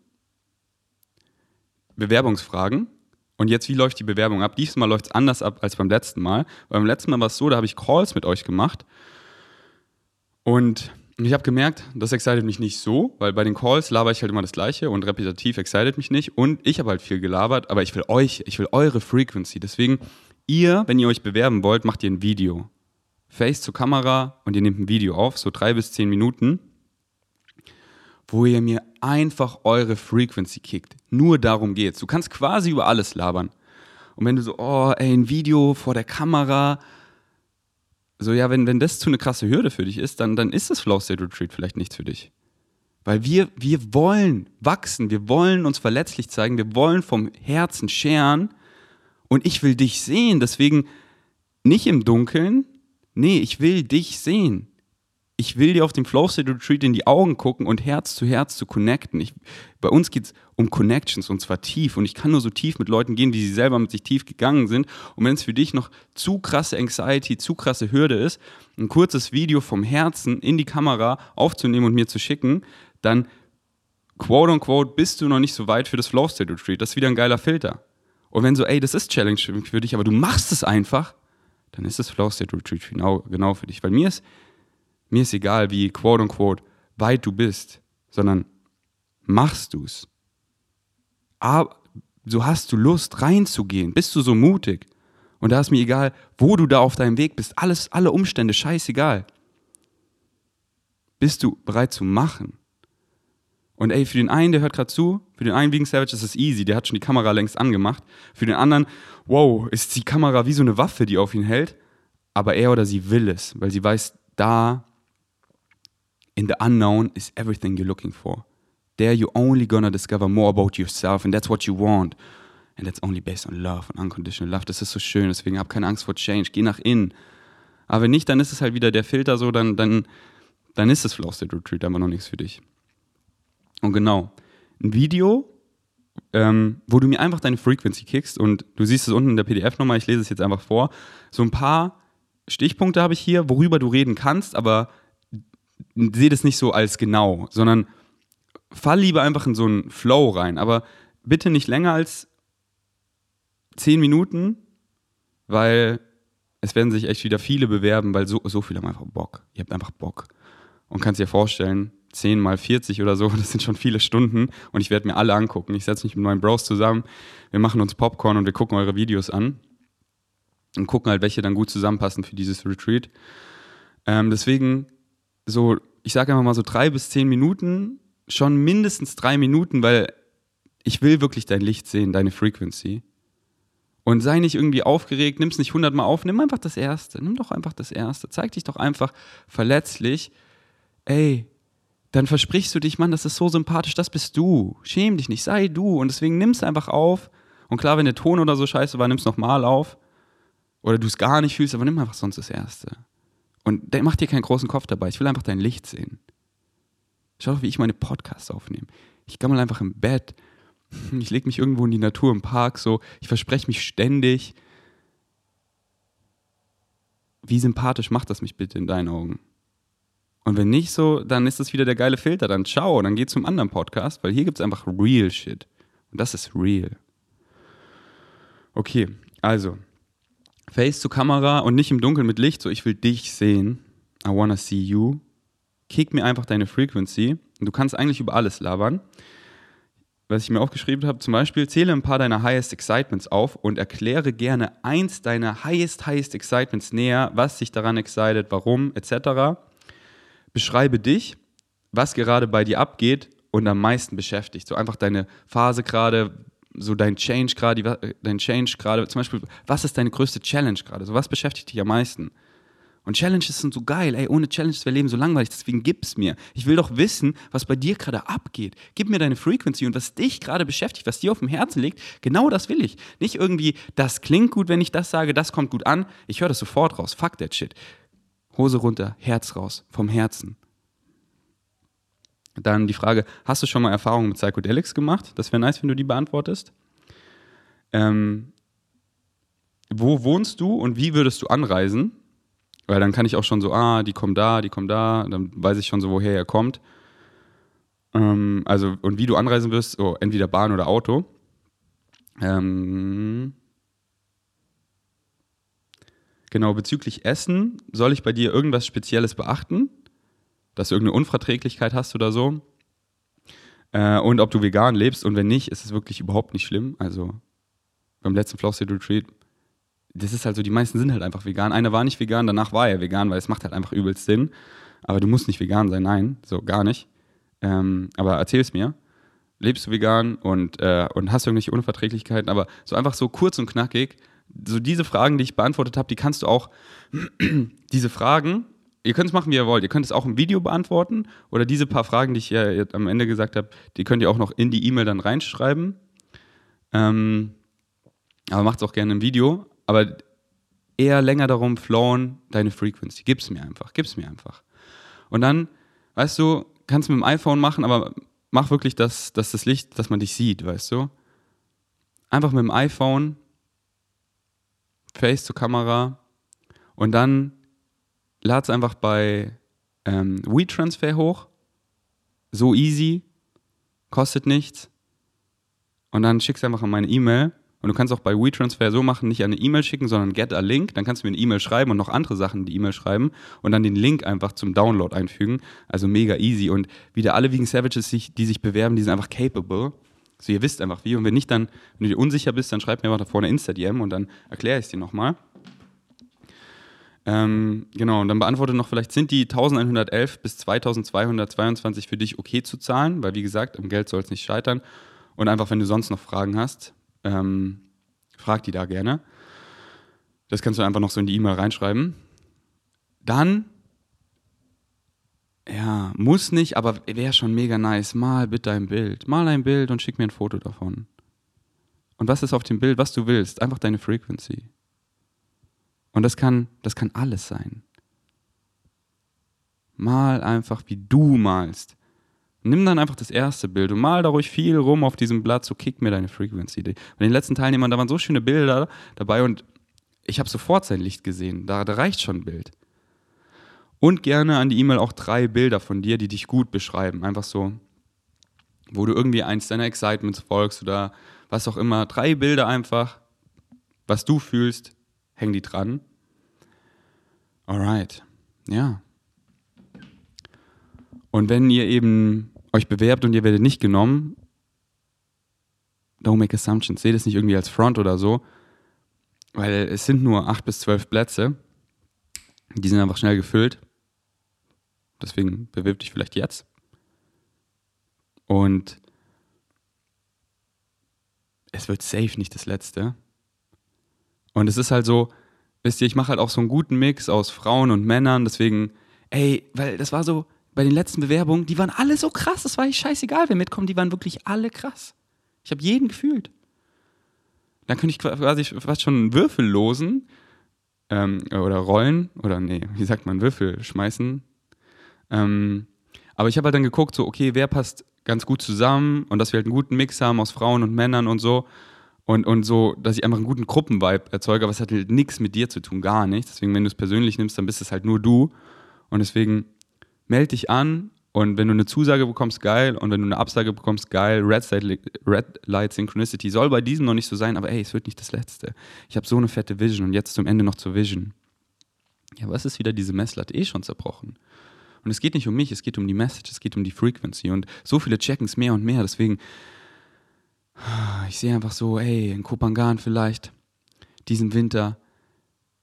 Bewerbungsfragen. Und jetzt, wie läuft die Bewerbung ab? Diesmal läuft es anders ab als beim letzten Mal. Beim letzten Mal war es so, da habe ich Calls mit euch gemacht. Und ich habe gemerkt, das excited mich nicht so, weil bei den Calls laber ich halt immer das Gleiche und repetitiv excited mich nicht. Und ich habe halt viel gelabert, aber ich will euch, ich will eure Frequency. Deswegen, ihr, wenn ihr euch bewerben wollt, macht ihr ein Video. Face zur Kamera und ihr nehmt ein Video auf, so drei bis zehn Minuten, wo ihr mir einfach eure Frequency kickt. Nur darum geht's. Du kannst quasi über alles labern. Und wenn du so, oh, ey, ein Video vor der Kamera, so ja, wenn, wenn das zu eine krasse Hürde für dich ist, dann, dann ist das Flow State Retreat vielleicht nichts für dich. Weil wir, wir wollen wachsen, wir wollen uns verletzlich zeigen, wir wollen vom Herzen scheren und ich will dich sehen. Deswegen nicht im Dunkeln, Nee, ich will dich sehen. Ich will dir auf dem Flow State Retreat in die Augen gucken und Herz zu Herz zu connecten. Ich, bei uns geht es um Connections und zwar tief. Und ich kann nur so tief mit Leuten gehen, wie sie selber mit sich tief gegangen sind. Und wenn es für dich noch zu krasse Anxiety, zu krasse Hürde ist, ein kurzes Video vom Herzen in die Kamera aufzunehmen und mir zu schicken, dann quote unquote bist du noch nicht so weit für das Flow State Retreat. Das ist wieder ein geiler Filter. Und wenn so, ey, das ist Challenge für dich, aber du machst es einfach, dann ist das Flow State Retreat genau, genau für dich. Weil mir ist, mir ist egal, wie quote unquote weit du bist, sondern machst du es. So hast du Lust reinzugehen, bist du so mutig. Und da ist mir egal, wo du da auf deinem Weg bist, alles, alle Umstände, scheißegal. Bist du bereit zu machen? Und ey, für den einen, der hört gerade zu, für den einen Vegan Savage ist es easy, der hat schon die Kamera längst angemacht. Für den anderen, wow, ist die Kamera wie so eine Waffe, die auf ihn hält. Aber er oder sie will es, weil sie weiß, da in the unknown is everything you're looking for. There you're only gonna discover more about yourself and that's what you want. And that's only based on love und unconditional love. Das ist so schön, deswegen hab keine Angst vor Change. Geh nach innen. Aber wenn nicht, dann ist es halt wieder der Filter so, dann, dann, dann ist das Flow State Retreat einfach noch nichts für dich. Und genau, ein Video, ähm, wo du mir einfach deine Frequency kickst und du siehst es unten in der PDF nochmal, ich lese es jetzt einfach vor. So ein paar Stichpunkte habe ich hier, worüber du reden kannst, aber sehe das nicht so als genau, sondern fall lieber einfach in so einen Flow rein, aber bitte nicht länger als zehn Minuten, weil es werden sich echt wieder viele bewerben, weil so, so viele haben einfach Bock. Ihr habt einfach Bock. Und kannst dir vorstellen, 10 mal 40 oder so, das sind schon viele Stunden und ich werde mir alle angucken. Ich setze mich mit meinen Bros zusammen, wir machen uns Popcorn und wir gucken eure Videos an und gucken halt, welche dann gut zusammenpassen für dieses Retreat. Ähm, deswegen so, ich sage einfach mal so drei bis zehn Minuten, schon mindestens drei Minuten, weil ich will wirklich dein Licht sehen, deine Frequency. Und sei nicht irgendwie aufgeregt, nimm es nicht hundertmal auf, nimm einfach das Erste, nimm doch einfach das Erste, zeig dich doch einfach verletzlich. Ey, dann versprichst du dich, Mann, das ist so sympathisch, das bist du. Schäm dich nicht, sei du. Und deswegen nimm es einfach auf. Und klar, wenn der Ton oder so scheiße war, nimm es nochmal auf. Oder du es gar nicht fühlst, aber nimm einfach sonst das Erste. Und mach dir keinen großen Kopf dabei. Ich will einfach dein Licht sehen. Schau doch, wie ich meine Podcasts aufnehme. Ich gammel einfach im Bett. Ich lege mich irgendwo in die Natur im Park, so. Ich verspreche mich ständig. Wie sympathisch macht das mich bitte in deinen Augen? Und wenn nicht so, dann ist das wieder der geile Filter. Dann ciao, dann geh zum anderen Podcast, weil hier gibt es einfach real Shit. Und das ist real. Okay, also Face zu Kamera und nicht im Dunkeln mit Licht, so ich will dich sehen. I wanna see you. Kick mir einfach deine Frequency. Und du kannst eigentlich über alles labern. Was ich mir aufgeschrieben habe, zum Beispiel zähle ein paar deiner Highest Excitements auf und erkläre gerne eins deiner Highest, Highest Excitements näher, was dich daran excited, warum, etc beschreibe dich, was gerade bei dir abgeht und am meisten beschäftigt. So einfach deine Phase gerade, so dein Change gerade, dein Change gerade. Zum Beispiel, was ist deine größte Challenge gerade? So was beschäftigt dich am meisten? Und Challenges sind so geil, ey, ohne Challenges wäre Leben so langweilig, deswegen gib's mir. Ich will doch wissen, was bei dir gerade abgeht. Gib mir deine Frequency und was dich gerade beschäftigt, was dir auf dem Herzen liegt, genau das will ich. Nicht irgendwie, das klingt gut, wenn ich das sage, das kommt gut an. Ich höre das sofort raus. Fuck that shit. Hose runter, Herz raus, vom Herzen. Dann die Frage, hast du schon mal Erfahrungen mit Psychedelics gemacht? Das wäre nice, wenn du die beantwortest. Ähm, wo wohnst du und wie würdest du anreisen? Weil dann kann ich auch schon so, ah, die kommen da, die kommen da, dann weiß ich schon so, woher er kommt. Ähm, also, und wie du anreisen wirst, so entweder Bahn oder Auto. Ähm, Genau, bezüglich Essen, soll ich bei dir irgendwas Spezielles beachten? Dass du irgendeine Unverträglichkeit hast oder so? Äh, und ob du vegan lebst und wenn nicht, ist es wirklich überhaupt nicht schlimm. Also beim letzten Flow State Retreat, das ist halt so, die meisten sind halt einfach vegan. Einer war nicht vegan, danach war er vegan, weil es macht halt einfach übelst Sinn. Aber du musst nicht vegan sein, nein, so gar nicht. Ähm, aber erzähl es mir. Lebst du vegan und, äh, und hast irgendwelche Unverträglichkeiten? Aber so einfach so kurz und knackig, so diese Fragen, die ich beantwortet habe, die kannst du auch, diese Fragen, ihr könnt es machen, wie ihr wollt. Ihr könnt es auch im Video beantworten oder diese paar Fragen, die ich ja am Ende gesagt habe, die könnt ihr auch noch in die E-Mail dann reinschreiben. Ähm, aber macht es auch gerne im Video. Aber eher länger darum flown, deine Frequency. Gib's mir einfach, gib's mir einfach. Und dann, weißt du, kannst du mit dem iPhone machen, aber mach wirklich das, dass das Licht, dass man dich sieht, weißt du? Einfach mit dem iPhone Face zur Kamera und dann lad es einfach bei ähm, WeTransfer hoch. So easy, kostet nichts. Und dann schickst du einfach an meine E-Mail. Und du kannst auch bei WeTransfer so machen, nicht eine E-Mail schicken, sondern get a link. Dann kannst du mir eine E-Mail schreiben und noch andere Sachen in die E-Mail schreiben und dann den Link einfach zum Download einfügen. Also mega easy. Und wieder alle Vegan Savages, die sich bewerben, die sind einfach capable. So, ihr wisst einfach wie. Und wenn nicht, dann, wenn du dir unsicher bist, dann schreib mir einfach da vorne Insta-DM und dann erkläre ich es dir nochmal. Ähm, genau, und dann beantworte noch, vielleicht sind die 1111 bis 2222 für dich okay zu zahlen, weil wie gesagt, am Geld soll es nicht scheitern. Und einfach, wenn du sonst noch Fragen hast, ähm, frag die da gerne. Das kannst du einfach noch so in die E-Mail reinschreiben. Dann ja, muss nicht, aber wäre schon mega nice. Mal bitte ein Bild. Mal ein Bild und schick mir ein Foto davon. Und was ist auf dem Bild, was du willst? Einfach deine Frequency. Und das kann, das kann alles sein. Mal einfach, wie du malst. Nimm dann einfach das erste Bild und mal da ruhig viel rum auf diesem Blatt, so kick mir deine Frequency. Bei den letzten Teilnehmern, da waren so schöne Bilder dabei und ich habe sofort sein Licht gesehen. Da, da reicht schon ein Bild. Und gerne an die E-Mail auch drei Bilder von dir, die dich gut beschreiben. Einfach so, wo du irgendwie eins deiner Excitements folgst oder was auch immer. Drei Bilder einfach, was du fühlst, häng die dran. Alright, ja. Und wenn ihr eben euch bewerbt und ihr werdet nicht genommen, don't make assumptions. Seht es nicht irgendwie als Front oder so, weil es sind nur acht bis zwölf Plätze. Die sind einfach schnell gefüllt. Deswegen bewirb dich vielleicht jetzt. Und es wird safe nicht das letzte. Und es ist halt so, wisst ihr, ich mache halt auch so einen guten Mix aus Frauen und Männern, deswegen, ey, weil das war so, bei den letzten Bewerbungen, die waren alle so krass, das war ich scheißegal, wer mitkommt, die waren wirklich alle krass. Ich habe jeden gefühlt. Dann könnte ich quasi fast schon Würfel losen ähm, oder rollen oder nee, wie sagt man, Würfel schmeißen. Ähm, aber ich habe halt dann geguckt, so, okay, wer passt ganz gut zusammen und dass wir halt einen guten Mix haben aus Frauen und Männern und so. Und, und so, dass ich einfach einen guten Gruppenvibe erzeuge, aber es hat halt nichts mit dir zu tun, gar nichts. Deswegen, wenn du es persönlich nimmst, dann bist es halt nur du. Und deswegen melde dich an und wenn du eine Zusage bekommst, geil. Und wenn du eine Absage bekommst, geil. Red, Side, Red Light Synchronicity soll bei diesem noch nicht so sein, aber ey, es wird nicht das Letzte. Ich habe so eine fette Vision und jetzt zum Ende noch zur Vision. Ja, was ist wieder diese Messlatte eh schon zerbrochen? Und es geht nicht um mich, es geht um die Message, es geht um die Frequency. Und so viele checken es mehr und mehr. Deswegen, ich sehe einfach so, ey, in Kopangan vielleicht, diesen Winter,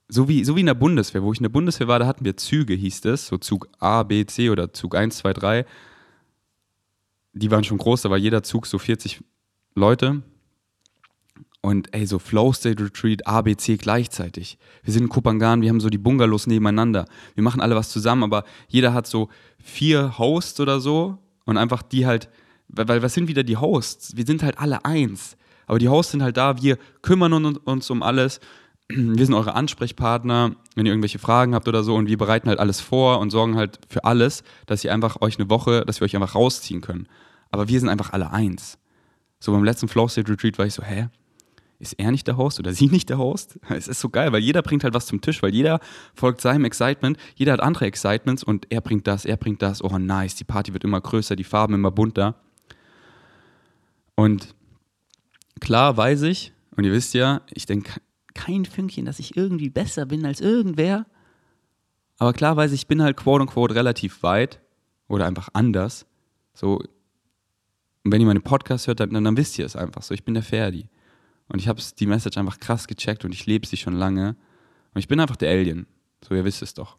so wie, so wie in der Bundeswehr, wo ich in der Bundeswehr war, da hatten wir Züge, hieß es, so Zug A, B, C oder Zug 1, 2, 3. Die waren schon groß, da war jeder Zug so 40 Leute. Und ey, so Flow State Retreat, A, B, C gleichzeitig. Wir sind in Kupangan, wir haben so die Bungalows nebeneinander. Wir machen alle was zusammen, aber jeder hat so vier Hosts oder so und einfach die halt, weil, weil was sind wieder die Hosts? Wir sind halt alle eins. Aber die Hosts sind halt da, wir kümmern uns um alles wir sind eure Ansprechpartner, wenn ihr irgendwelche Fragen habt oder so und wir bereiten halt alles vor und sorgen halt für alles, dass ihr einfach euch eine Woche, dass wir euch einfach rausziehen können. Aber wir sind einfach alle eins. So beim letzten Flow State Retreat war ich so, hä? Ist er nicht der Host oder sie nicht der Host? Es ist so geil, weil jeder bringt halt was zum Tisch, weil jeder folgt seinem Excitement, jeder hat andere Excitements und er bringt das, er bringt das. Oh nice, die Party wird immer größer, die Farben immer bunter. Und klar weiß ich, und ihr wisst ja, ich denke kein Fünkchen, dass ich irgendwie besser bin als irgendwer. Aber klar weiß ich, ich bin halt quote unquote relativ weit oder einfach anders. So, und wenn ihr meine Podcasts hört, dann, dann wisst ihr es einfach so. Ich bin der Ferdi. Und ich habe die Message einfach krass gecheckt und ich lebe sie schon lange. Und ich bin einfach der Alien. So, ihr wisst es doch.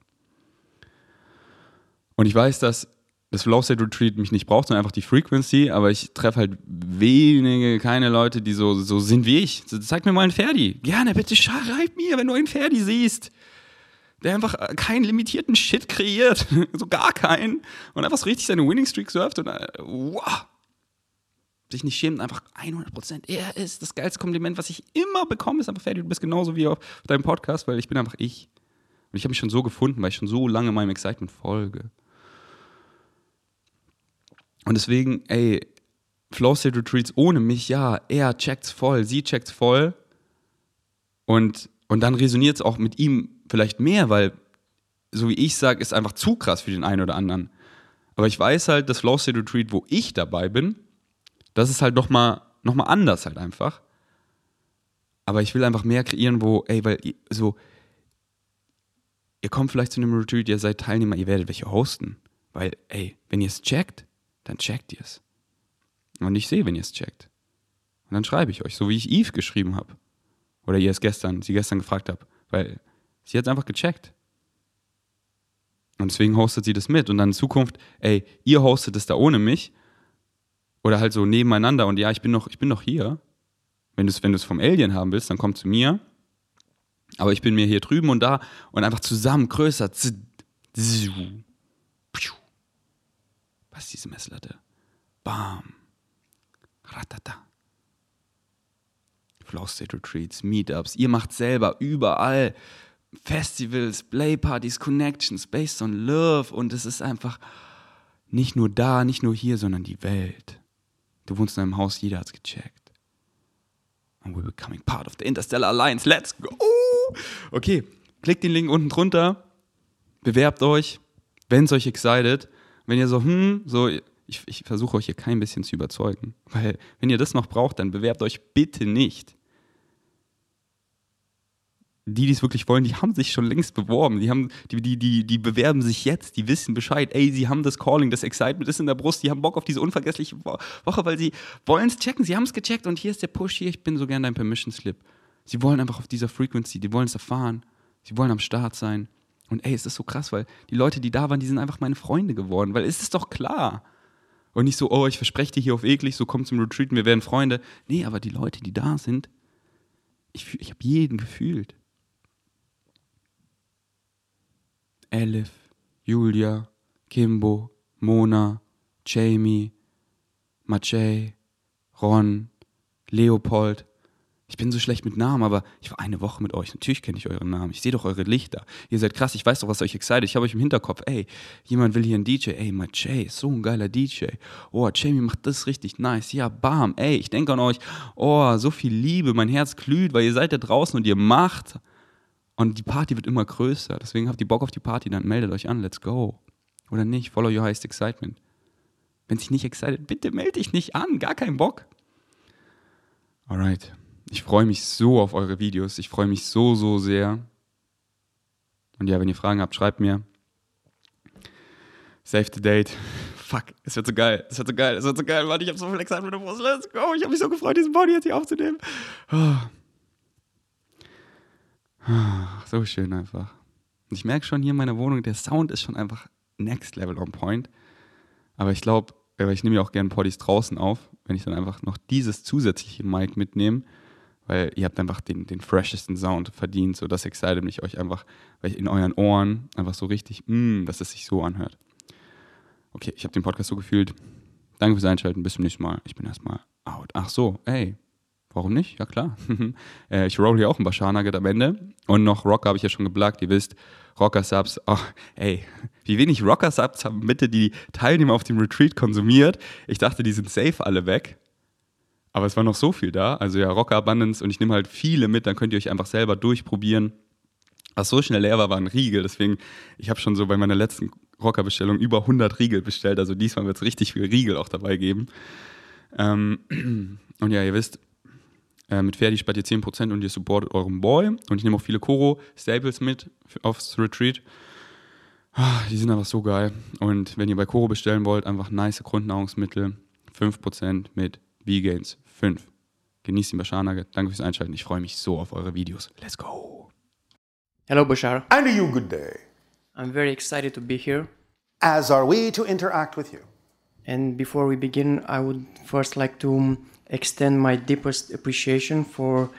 Und ich weiß, dass das Flow State Retreat mich nicht braucht, sondern einfach die Frequency, aber ich treffe halt wenige, keine Leute, die so, so sind wie ich. Zeig mir mal einen Ferdi. Gerne, bitte schreib mir, wenn du einen Ferdi siehst. Der einfach keinen limitierten Shit kreiert. so gar keinen. Und einfach so richtig seine Winning Streak surft und äh, wow. Sich nicht schämt, einfach 100%. Er ist das geilste Kompliment, was ich immer bekomme, ist einfach Ferdi. Du bist genauso wie auf deinem Podcast, weil ich bin einfach ich. Und ich habe mich schon so gefunden, weil ich schon so lange meinem Excitement folge. Und deswegen, ey, Flow State Retreats ohne mich, ja, er checkt's voll, sie checkt's voll. Und, und dann resoniert es auch mit ihm vielleicht mehr, weil, so wie ich sage, ist einfach zu krass für den einen oder anderen. Aber ich weiß halt, das Flow State Retreat, wo ich dabei bin, das ist halt nochmal noch mal anders halt einfach. Aber ich will einfach mehr kreieren, wo, ey, weil so, ihr kommt vielleicht zu einem Retreat, ihr seid Teilnehmer, ihr werdet welche hosten. Weil, ey, wenn ihr es checkt, dann checkt ihr es. Und ich sehe, wenn ihr es checkt. Und dann schreibe ich euch, so wie ich Eve geschrieben habe. Oder ihr es gestern, sie gestern gefragt habt. Weil sie hat es einfach gecheckt. Und deswegen hostet sie das mit. Und dann in Zukunft, ey, ihr hostet es da ohne mich. Oder halt so nebeneinander. Und ja, ich bin noch, ich bin noch hier. Wenn du es wenn vom Alien haben willst, dann komm zu mir. Aber ich bin mir hier drüben und da und einfach zusammen größer. Was ist diese Messlatte? Bam. Ratata. Flow State Retreats, Meetups. Ihr macht selber überall Festivals, Playpartys, Connections based on love. Und es ist einfach nicht nur da, nicht nur hier, sondern die Welt. Du wohnst in einem Haus, jeder hat's gecheckt. And we're becoming part of the Interstellar Alliance. Let's go! Okay, klickt den Link unten drunter, bewerbt euch, wenn es euch excited. Wenn ihr so, hm, so, ich, ich versuche euch hier kein bisschen zu überzeugen. Weil, wenn ihr das noch braucht, dann bewerbt euch bitte nicht die, die es wirklich wollen, die haben sich schon längst beworben. Die, haben, die, die, die, die bewerben sich jetzt, die wissen Bescheid. Ey, sie haben das Calling, das Excitement ist in der Brust, die haben Bock auf diese unvergessliche Woche, weil sie wollen es checken, sie haben es gecheckt und hier ist der Push, hier, ich bin so gern dein Permission Slip. Sie wollen einfach auf dieser Frequency, die wollen es erfahren, sie wollen am Start sein. Und ey, es ist so krass, weil die Leute, die da waren, die sind einfach meine Freunde geworden, weil es ist doch klar. Und nicht so, oh, ich verspreche dir hier auf eklig, so komm zum Retreat, wir werden Freunde. Nee, aber die Leute, die da sind, ich, ich habe jeden gefühlt. Elif, Julia, Kimbo, Mona, Jamie, Macei, Ron, Leopold. Ich bin so schlecht mit Namen, aber ich war eine Woche mit euch. Natürlich kenne ich euren Namen. Ich sehe doch eure Lichter. Ihr seid krass. Ich weiß doch, was euch excited. Ich habe euch im Hinterkopf. Ey, jemand will hier einen DJ. Ey, Macei ist so ein geiler DJ. Oh, Jamie macht das richtig nice. Ja, bam. Ey, ich denke an euch. Oh, so viel Liebe. Mein Herz glüht, weil ihr seid da draußen und ihr macht. Und die Party wird immer größer. Deswegen habt ihr Bock auf die Party, dann meldet euch an, let's go. Oder nicht, follow your highest excitement. Wenn sich nicht excited, bitte melde dich nicht an, gar keinen Bock. Alright. Ich freue mich so auf eure Videos. Ich freue mich so, so sehr. Und ja, wenn ihr Fragen habt, schreibt mir. Save the date. Fuck, es wird so geil. Es wird so geil. Es wird so geil. Warte, ich habe so viel Excitement Let's go. Ich habe mich so gefreut, diesen Body jetzt hier aufzunehmen. Oh. So schön einfach. Und ich merke schon hier in meiner Wohnung, der Sound ist schon einfach next level on point. Aber ich glaube, ich nehme ja auch gerne Poddies draußen auf, wenn ich dann einfach noch dieses zusätzliche Mic mitnehme, weil ihr habt einfach den, den freshesten Sound verdient. So, das excited mich euch einfach, weil ich in euren Ohren einfach so richtig, mm, dass es sich so anhört. Okay, ich habe den Podcast so gefühlt. Danke fürs Einschalten. Bis zum nächsten Mal. Ich bin erstmal out. Ach so, ey, Warum nicht? Ja klar. Äh, ich roll hier auch ein Bashar Nugget am Ende. Und noch Rocker habe ich ja schon geblackt. Ihr wisst, Rocker-Subs. Oh, ey, wie wenig Rocker-Subs haben bitte die Teilnehmer auf dem Retreat konsumiert. Ich dachte, die sind safe alle weg. Aber es war noch so viel da. Also ja, Rocker Abundance und ich nehme halt viele mit. Dann könnt ihr euch einfach selber durchprobieren. Was so schnell leer war, war ein Riegel. Deswegen, ich habe schon so bei meiner letzten Rocker-Bestellung über 100 Riegel bestellt. Also diesmal wird es richtig viel Riegel auch dabei geben. Ähm, und ja, ihr wisst, äh, mit Ferdi spart ihr 10% und ihr supportet euren Boy. Und ich nehme auch viele Koro-Staples mit aufs Retreat. Ah, die sind einfach so geil. Und wenn ihr bei Koro bestellen wollt, einfach nice Grundnahrungsmittel. 5% mit V-Gains. 5. Genießt den Bashar Nugget. Danke fürs Einschalten. Ich freue mich so auf eure Videos. Let's go. Hello, Bashar. And a you good day. I'm very excited to be here. As are we to interact with you. And before we begin, I would first like to extend my deepest appreciation for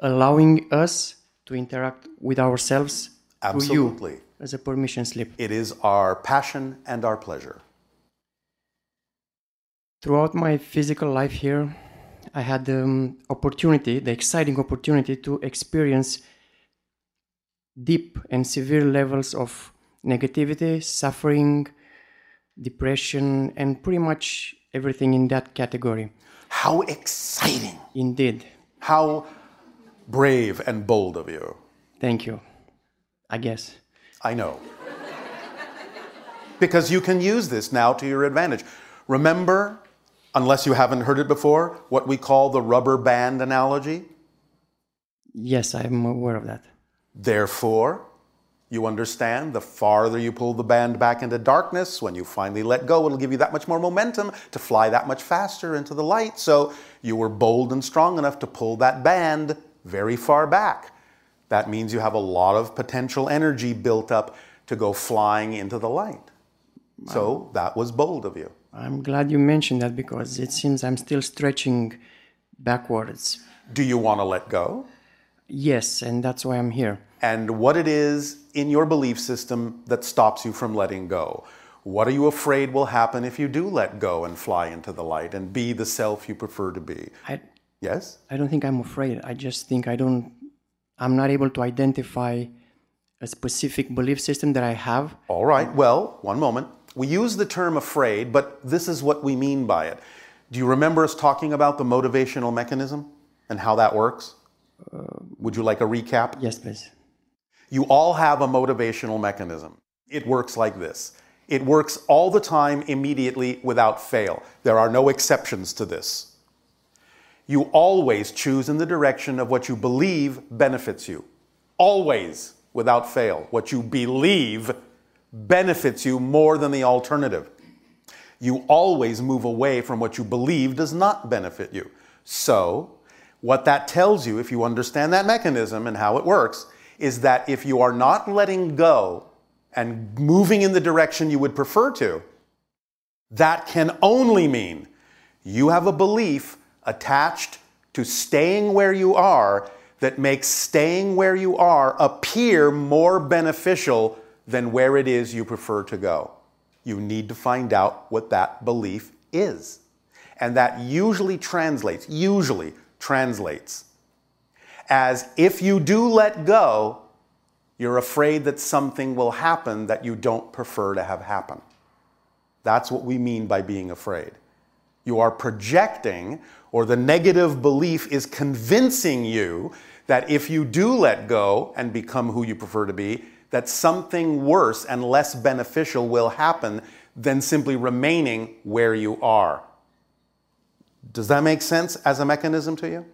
allowing us to interact with ourselves Absolutely. through you as a permission slip. It is our passion and our pleasure. Throughout my physical life here, I had the um, opportunity, the exciting opportunity to experience deep and severe levels of negativity, suffering, depression, and pretty much everything in that category. How exciting! Indeed. How brave and bold of you. Thank you. I guess. I know. because you can use this now to your advantage. Remember, unless you haven't heard it before, what we call the rubber band analogy? Yes, I'm aware of that. Therefore, you understand the farther you pull the band back into darkness, when you finally let go, it'll give you that much more momentum to fly that much faster into the light. So you were bold and strong enough to pull that band very far back. That means you have a lot of potential energy built up to go flying into the light. So that was bold of you. I'm glad you mentioned that because it seems I'm still stretching backwards. Do you want to let go? Yes, and that's why I'm here. And what it is in your belief system that stops you from letting go. What are you afraid will happen if you do let go and fly into the light and be the self you prefer to be? I, Yes? I don't think I'm afraid. I just think I don't, I'm not able to identify a specific belief system that I have. All right, well, one moment. We use the term afraid, but this is what we mean by it. Do you remember us talking about the motivational mechanism and how that works? Uh, Would you like a recap? Yes, please. You all have a motivational mechanism. It works like this it works all the time, immediately, without fail. There are no exceptions to this. You always choose in the direction of what you believe benefits you. Always, without fail. What you believe benefits you more than the alternative. You always move away from what you believe does not benefit you. So, what that tells you, if you understand that mechanism and how it works, is that if you are not letting go and moving in the direction you would prefer to, that can only mean you have a belief attached to staying where you are that makes staying where you are appear more beneficial than where it is you prefer to go. You need to find out what that belief is. And that usually translates, usually translates as if you do let go, you're afraid that something will happen that you don't prefer to have happen. That's what we mean by being afraid. You are projecting, or the negative belief is convincing you that if you do let go and become who you prefer to be, that something worse and less beneficial will happen than simply remaining where you are. Does that make sense as a mechanism to you?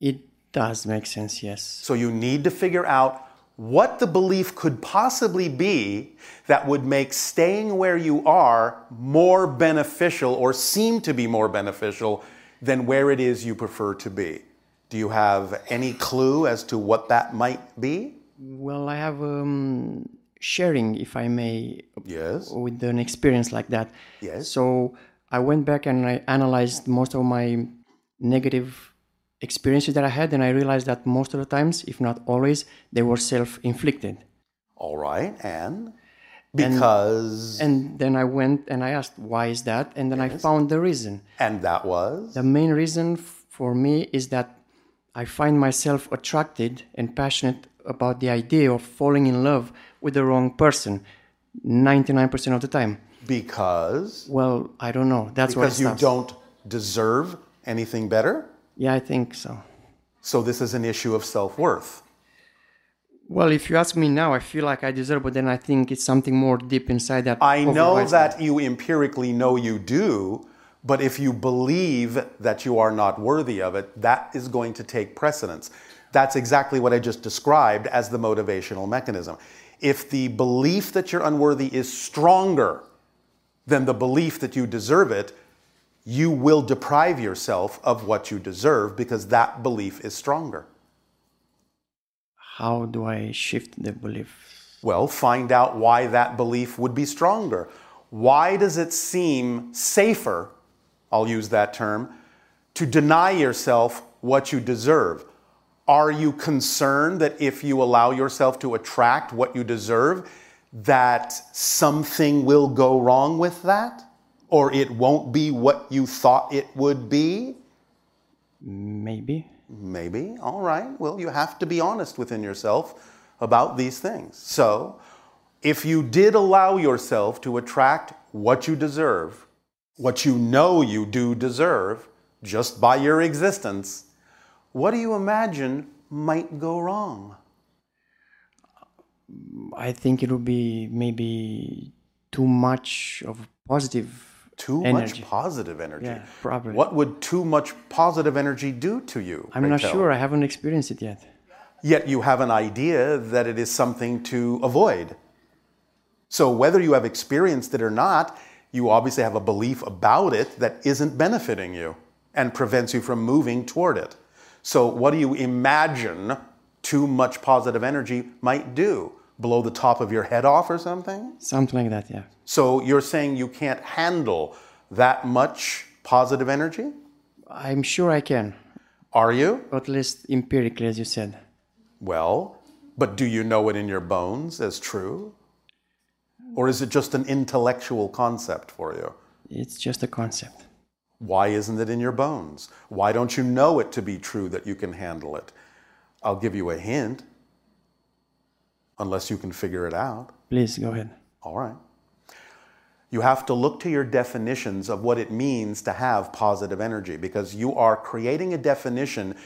It does make sense, yes. So you need to figure out what the belief could possibly be that would make staying where you are more beneficial or seem to be more beneficial than where it is you prefer to be. Do you have any clue as to what that might be? Well, I have um, sharing, if I may, Yes. with an experience like that. Yes. So I went back and I analyzed most of my negative experiences that I had, and I realized that most of the times, if not always, they were self-inflicted. All right. And because And then I went and I asked, why is that? And then I found the reason. and that was The main reason f- for me is that I find myself attracted and passionate about the idea of falling in love with the wrong person 99% of the time. because Well, I don't know. That's because you stops. don't deserve anything better. Yeah, I think so. So this is an issue of self-worth. Well, if you ask me now, I feel like I deserve, but then I think it's something more deep inside that. I know that you empirically know you do, but if you believe that you are not worthy of it, that is going to take precedence. That's exactly what I just described as the motivational mechanism. If the belief that you're unworthy is stronger than the belief that you deserve it, you will deprive yourself of what you deserve because that belief is stronger. How do I shift the belief? Well, find out why that belief would be stronger. Why does it seem safer, I'll use that term, to deny yourself what you deserve? Are you concerned that if you allow yourself to attract what you deserve, that something will go wrong with that? Or it won't be what you thought it would be? Maybe. Maybe. All right. Well, you have to be honest within yourself about these things. So, if you did allow yourself to attract what you deserve, what you know you do deserve, just by your existence, what do you imagine might go wrong? I think it would be maybe too much of positive Too energy. much positive energy. Yeah, probably. What would too much positive energy do to you? I'm pray not sure. I haven't experienced it yet. Yet you have an idea that it is something to avoid. So, whether you have experienced it or not, you obviously have a belief about it that isn't benefiting you and prevents you from moving toward it. So, what do you imagine too much positive energy might do? Blow the top of your head off or something? Something like that, yeah. So, you're saying you can't handle that much positive energy? I'm sure I can, Are you? at least empirically, as you said. Well, but do you know it in your bones as true? Or is it just an intellectual concept for you? It's just a concept. Why isn't it in your bones? Why don't you know it to be true that you can handle it? I'll give you a hint, unless you can figure it out. Please go ahead. All right. You have to look to your definitions of what it means to have positive energy because you are creating a definition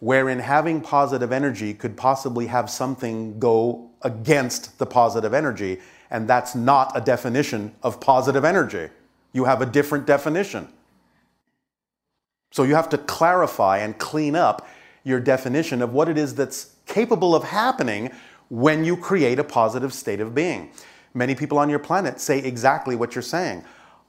wherein having positive energy could possibly have something go against the positive energy, and that's not a definition of positive energy. You have a different definition. So you have to clarify and clean up your definition of what it is that's capable of happening when you create a positive state of being. Many people on your planet say exactly what you're saying.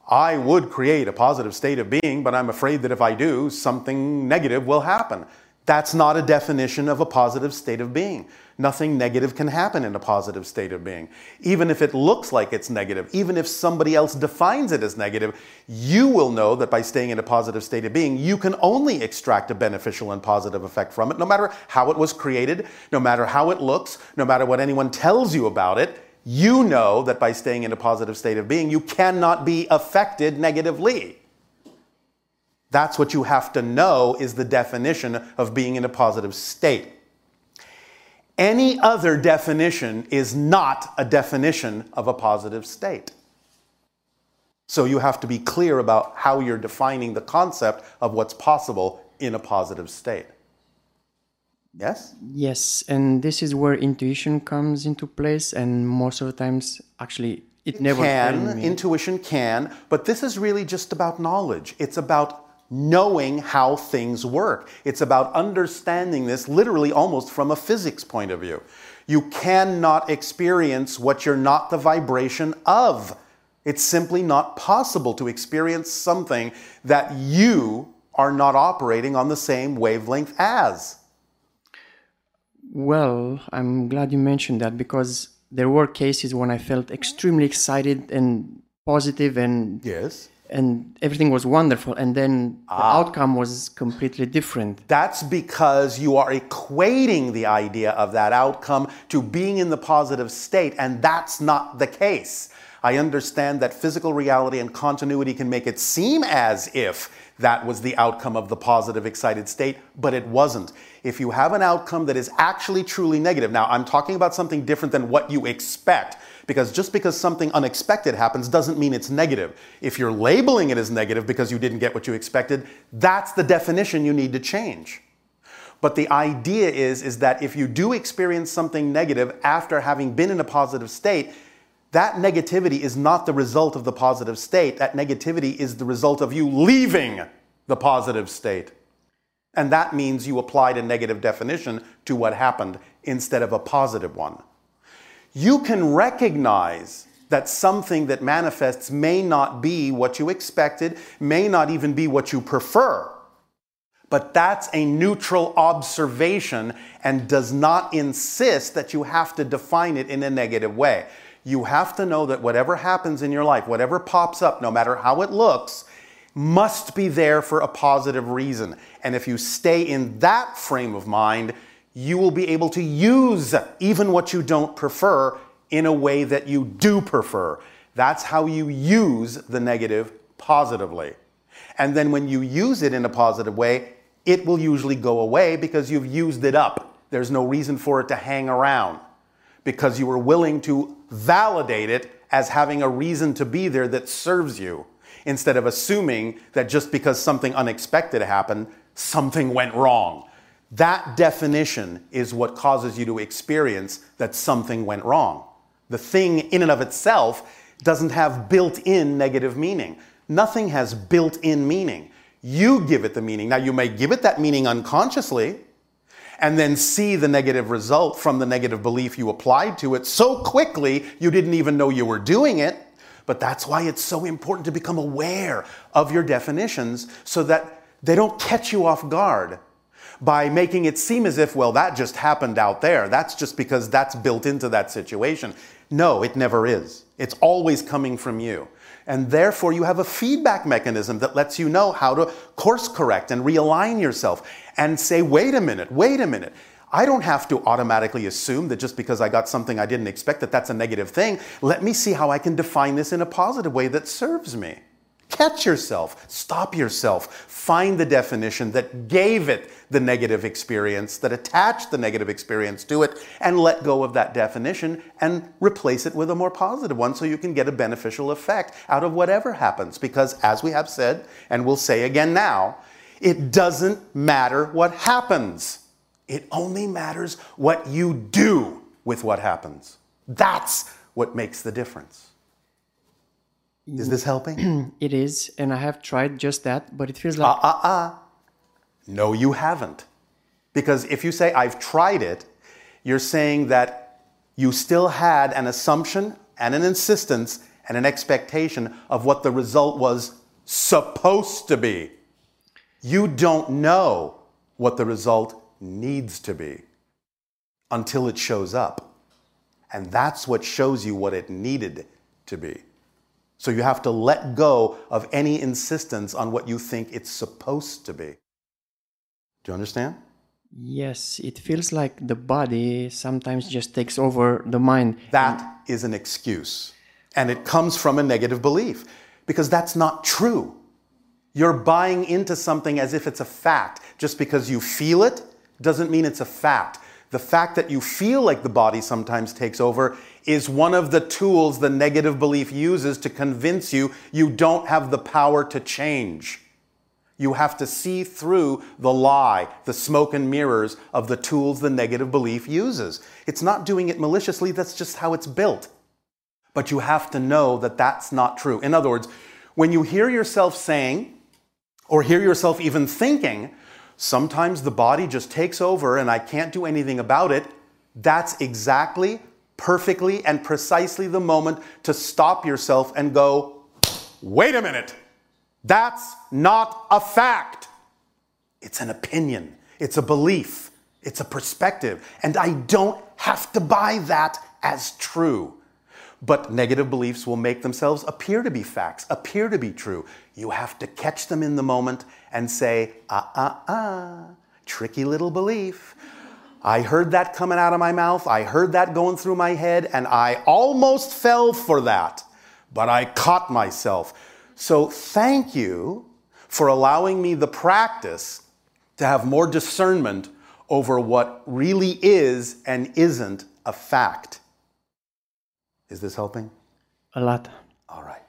I would create a positive state of being, but I'm afraid that if I do, something negative will happen. That's not a definition of a positive state of being. Nothing negative can happen in a positive state of being. Even if it looks like it's negative, even if somebody else defines it as negative, you will know that by staying in a positive state of being, you can only extract a beneficial and positive effect from it, no matter how it was created, no matter how it looks, no matter what anyone tells you about it. You know that by staying in a positive state of being, you cannot be affected negatively. That's what you have to know is the definition of being in a positive state. Any other definition is not a definition of a positive state. So you have to be clear about how you're defining the concept of what's possible in a positive state. Yes? Yes, and this is where intuition comes into place, and most of the times, actually, it never can, intuition can, but this is really just about knowledge. It's about knowing how things work. It's about understanding this literally almost from a physics point of view. You cannot experience what you're not the vibration of. It's simply not possible to experience something that you are not operating on the same wavelength as. Well, I'm glad you mentioned that because there were cases when I felt extremely excited and positive and Yes. And everything was wonderful and then the Ah. outcome was completely different. That's because you are equating the idea of that outcome to being in the positive state, and that's not the case. I understand that physical reality and continuity can make it seem as if that was the outcome of the positive, excited state, but it wasn't. If you have an outcome that is actually truly negative, now I'm talking about something different than what you expect, because just because something unexpected happens doesn't mean it's negative. If you're labeling it as negative because you didn't get what you expected, that's the definition you need to change. But the idea is, is that if you do experience something negative after having been in a positive state, that negativity is not the result of the positive state. That negativity is the result of you leaving the positive state. And that means you applied a negative definition to what happened instead of a positive one. You can recognize that something that manifests may not be what you expected, may not even be what you prefer. But that's a neutral observation and does not insist that you have to define it in a negative way. You have to know that whatever happens in your life, whatever pops up, no matter how it looks, must be there for a positive reason. And if you stay in that frame of mind, you will be able to use even what you don't prefer in a way that you do prefer. That's how you use the negative positively. And then when you use it in a positive way, it will usually go away because you've used it up. There's no reason for it to hang around because you were willing to validate it as having a reason to be there that serves you instead of assuming that just because something unexpected happened, something went wrong. That definition is what causes you to experience that something went wrong. The thing in and of itself doesn't have built in negative meaning. Nothing has built in meaning. You give it the meaning. Now, you may give it that meaning unconsciously and then see the negative result from the negative belief you applied to it so quickly you didn't even know you were doing it. But that's why it's so important to become aware of your definitions so that they don't catch you off guard by making it seem as if, well, that just happened out there. That's just because that's built into that situation. No, it never is. It's always coming from you. And therefore, you have a feedback mechanism that lets you know how to course correct and realign yourself and say, wait a minute, wait a minute. I don't have to automatically assume that just because I got something I didn't expect that that's a negative thing. Let me see how I can define this in a positive way that serves me. Catch yourself, stop yourself, find the definition that gave it the negative experience, that attached the negative experience to it, and let go of that definition and replace it with a more positive one so you can get a beneficial effect out of whatever happens. Because, as we have said, and we'll say again now, it doesn't matter what happens. It only matters what you do with what happens. That's what makes the difference. Is this helping? It is, and I have tried just that, but it feels like Uh uh uh. No, you haven't. Because if you say, I've tried it, you're saying that you still had an assumption and an insistence and an expectation of what the result was supposed to be. You don't know what the result needs to be until it shows up. And that's what shows you what it needed to be. So you have to let go of any insistence on what you think it's supposed to be. Do you understand? yes, it feels like the body sometimes just takes over the mind. That is an excuse. And it comes from a negative belief because that's not true. You're buying into something as if it's a fact. Just because you feel it doesn't mean it's a fact. The fact that you feel like the body sometimes takes over is one of the tools the negative belief uses to convince you you don't have the power to change. You have to see through the lie, the smoke and mirrors of the tools the negative belief uses. It's not doing it maliciously, that's just how it's built. But you have to know that that's not true. In other words, when you hear yourself saying, or hear yourself even thinking, sometimes the body just takes over and I can't do anything about it, that's exactly, perfectly, and precisely the moment to stop yourself and go, wait a minute. That's not a fact. It's an opinion, it's a belief, it's a perspective, and I don't have to buy that as true. But negative beliefs will make themselves appear to be facts, appear to be true. You have to catch them in the moment and say, ah, ah, ah, tricky little belief. I heard that coming out of my mouth, I heard that going through my head, and I almost fell for that, but I caught myself. So thank you for allowing me the practice to have more discernment over what really is and isn't a fact. Is this helping? A lot. All right.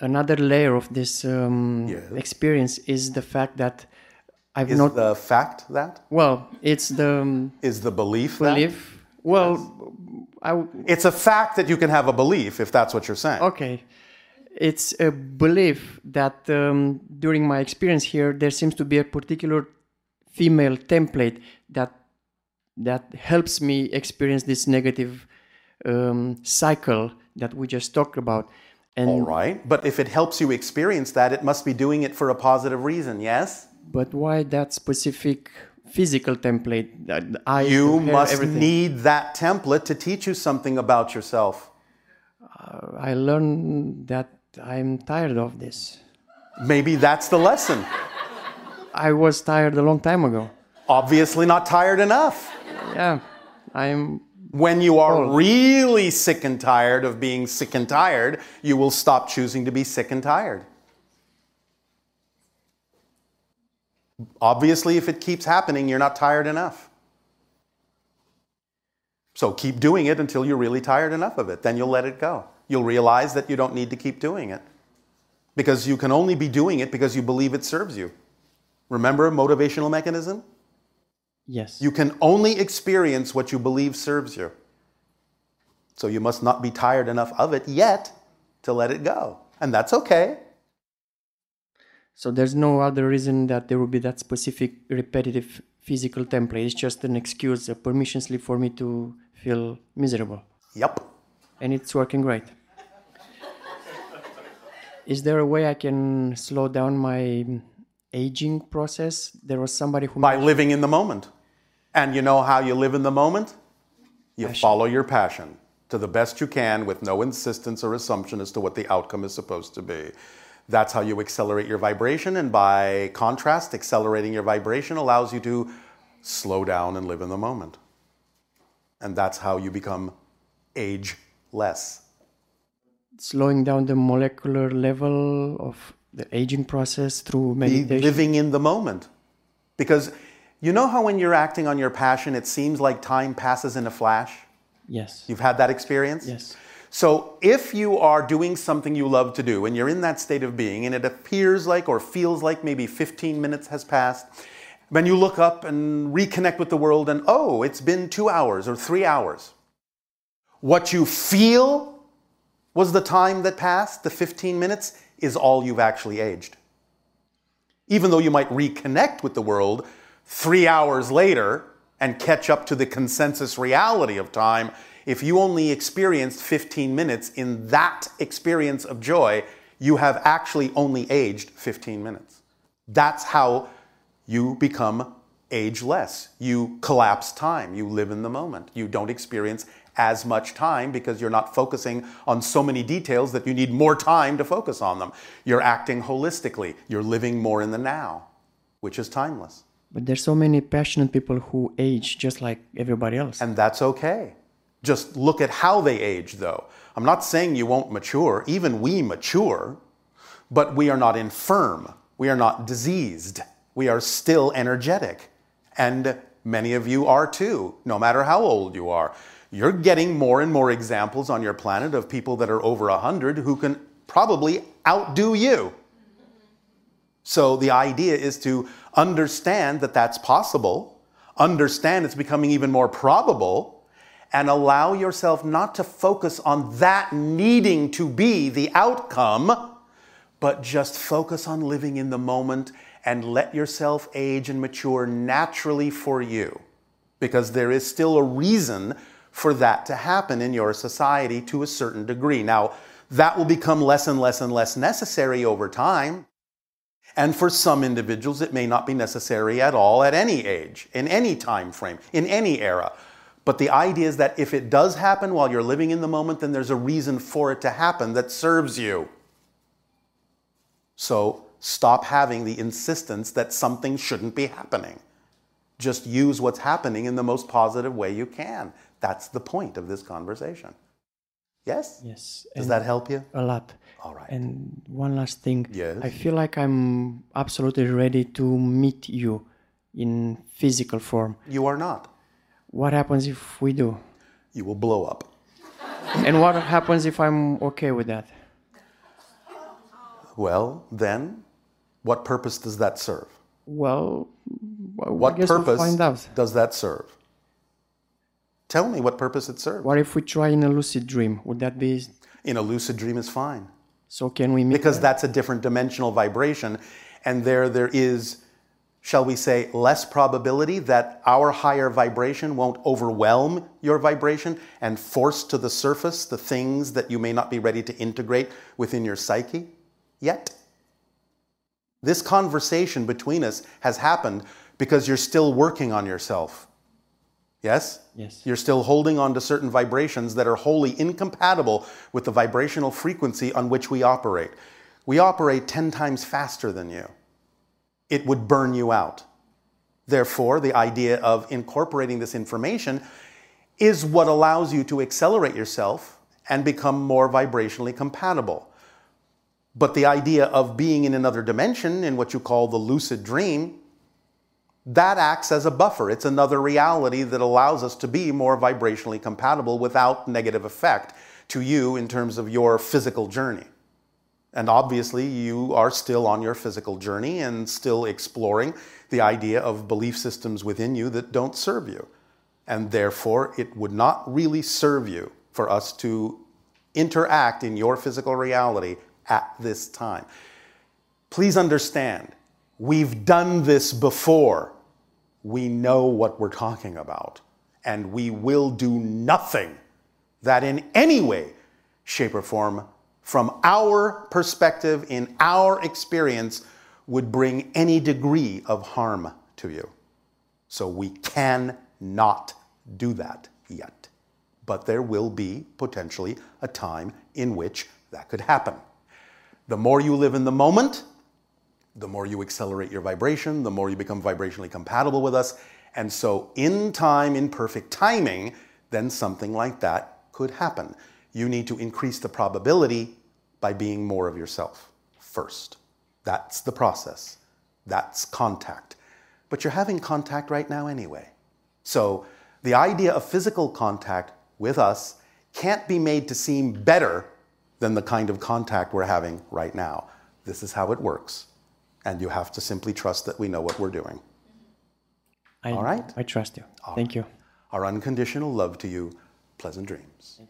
Another layer of this um, Yes. experience is the fact that I've Is not. the fact that? well, it's the um, Is the belief that? belief. Well, I w- It's a fact that you can have a belief if that's what you're saying. okay. It's a belief that um, during my experience here, there seems to be a particular female template that that helps me experience this negative um, cycle that we just talked about. And All right. But if it helps you experience that, it must be doing it for a positive reason, yes? But why that specific physical template? That I You must everything. need that template to teach you something about yourself. Uh, I learned that I'm tired of this. Maybe that's the lesson. I was tired a long time ago. Obviously, not tired enough. Yeah, I'm. When you are really sick and tired of being sick and tired, you will stop choosing to be sick and tired. Obviously, if it keeps happening, you're not tired enough. So keep doing it until you're really tired enough of it. Then you'll let it go. You'll realize that you don't need to keep doing it. Because you can only be doing it because you believe it serves you. Remember motivational mechanism? Yes. You can only experience what you believe serves you. So you must not be tired enough of it yet to let it go. And that's okay. So there's no other reason that there would be that specific repetitive physical template. It's just an excuse, a permission slip for me to feel miserable. Yep. And it's working great. Is there a way I can slow down my aging process? There was somebody who By living in the moment. And you know how you live in the moment? You follow your passion to the best you can with no insistence or assumption as to what the outcome is supposed to be. That's how you accelerate your vibration. And by contrast, accelerating your vibration allows you to slow down and live in the moment. And that's how you become age less. slowing down the molecular level of the aging process through Be meditation. living in the moment. Because you know how when you're acting on your passion, it seems like time passes in a flash? yes. You've had that experience? Yes. So, if you are doing something you love to do and you're in that state of being and it appears like or feels like maybe 15 minutes has passed, then you look up and reconnect with the world and oh, it's been two hours or three hours. What you feel was the time that passed, the 15 minutes, is all you've actually aged. Even though you might reconnect with the world three hours later and catch up to the consensus reality of time, if you only experienced 15 minutes in that experience of joy, you have actually only aged 15 minutes. That's how you become ageless. You collapse time. You live in the moment. You don't experience as much time because you're not focusing on so many details that you need more time to focus on them. You're acting holistically. You're living more in the now, which is timeless. But there's so many passionate people who age just like everybody else. And that's okay. Just look at how they age, though. I'm not saying you won't mature. Even we mature, but we are not infirm. We are not diseased. We are still energetic. And many of you are too, no matter how old you are. You're getting more and more examples on your planet of people that are over 100 who can probably outdo you. So the idea is to understand that that's possible, understand it's becoming even more probable, and allow yourself not to focus on that needing to be the outcome, but just focus on living in the moment and let yourself age and mature naturally for you. Because there is still a reason for that to happen in your society to a certain degree. Now, that will become less and less and less necessary over time. And for some individuals, it may not be necessary at all at any age, in any time frame, in any era. But the idea is that if it does happen while you're living in the moment, then there's a reason for it to happen that serves you. So stop having the insistence that something shouldn't be happening. Just use what's happening in the most positive way you can. That's the point of this conversation. Yes? yes. Does and that help you? a lot. All right. And one last thing. Yes. I feel like I'm absolutely ready to meet you in physical form. You are not. What happens if we do? You will blow up. and what happens if I'm okay with that? Well, then, what purpose does that serve? Well, What purpose we'll does that serve? Tell me what purpose it serves. What if we try in a lucid dream? Would that be In a lucid dream is fine so? Can we meet? because that's a different dimensional vibration, and there there is, shall we say, less probability that our higher vibration won't overwhelm your vibration and force to the surface the things that you may not be ready to integrate within your psyche yet. This conversation between us has happened because you're still working on yourself. Yes? Yes. You're still holding on to certain vibrations that are wholly incompatible with the vibrational frequency on which we operate. We operate 10 times faster than you. It would burn you out. Therefore, the idea of incorporating this information is what allows you to accelerate yourself and become more vibrationally compatible. But the idea of being in another dimension, in what you call the lucid dream, that acts as a buffer. It's another reality that allows us to be more vibrationally compatible without negative effect to you in terms of your physical journey. And obviously, you are still on your physical journey and still exploring the idea of belief systems within you that don't serve you. And therefore, it would not really serve you for us to interact in your physical reality at this time. Please understand, we've done this before. We know what we're talking about. And we will do nothing that in any way, shape, or form, from our perspective, in our experience, would bring any degree of harm to you. So we cannot do that yet. But there will be potentially a time in which that could happen. The more you live in the moment, the more you accelerate your vibration, the more you become vibrationally compatible with us. And so, in time, in perfect timing, then something like that could happen. you need to increase the probability by being more of yourself first. That's the process. That's contact. But you're having contact right now anyway. So the idea of physical contact with us can't be made to seem better than the kind of contact we're having right now. This is how it works. And you have to simply trust that we know what we're doing. I, All right. I trust you. Thank you. Our unconditional love to you. Pleasant dreams.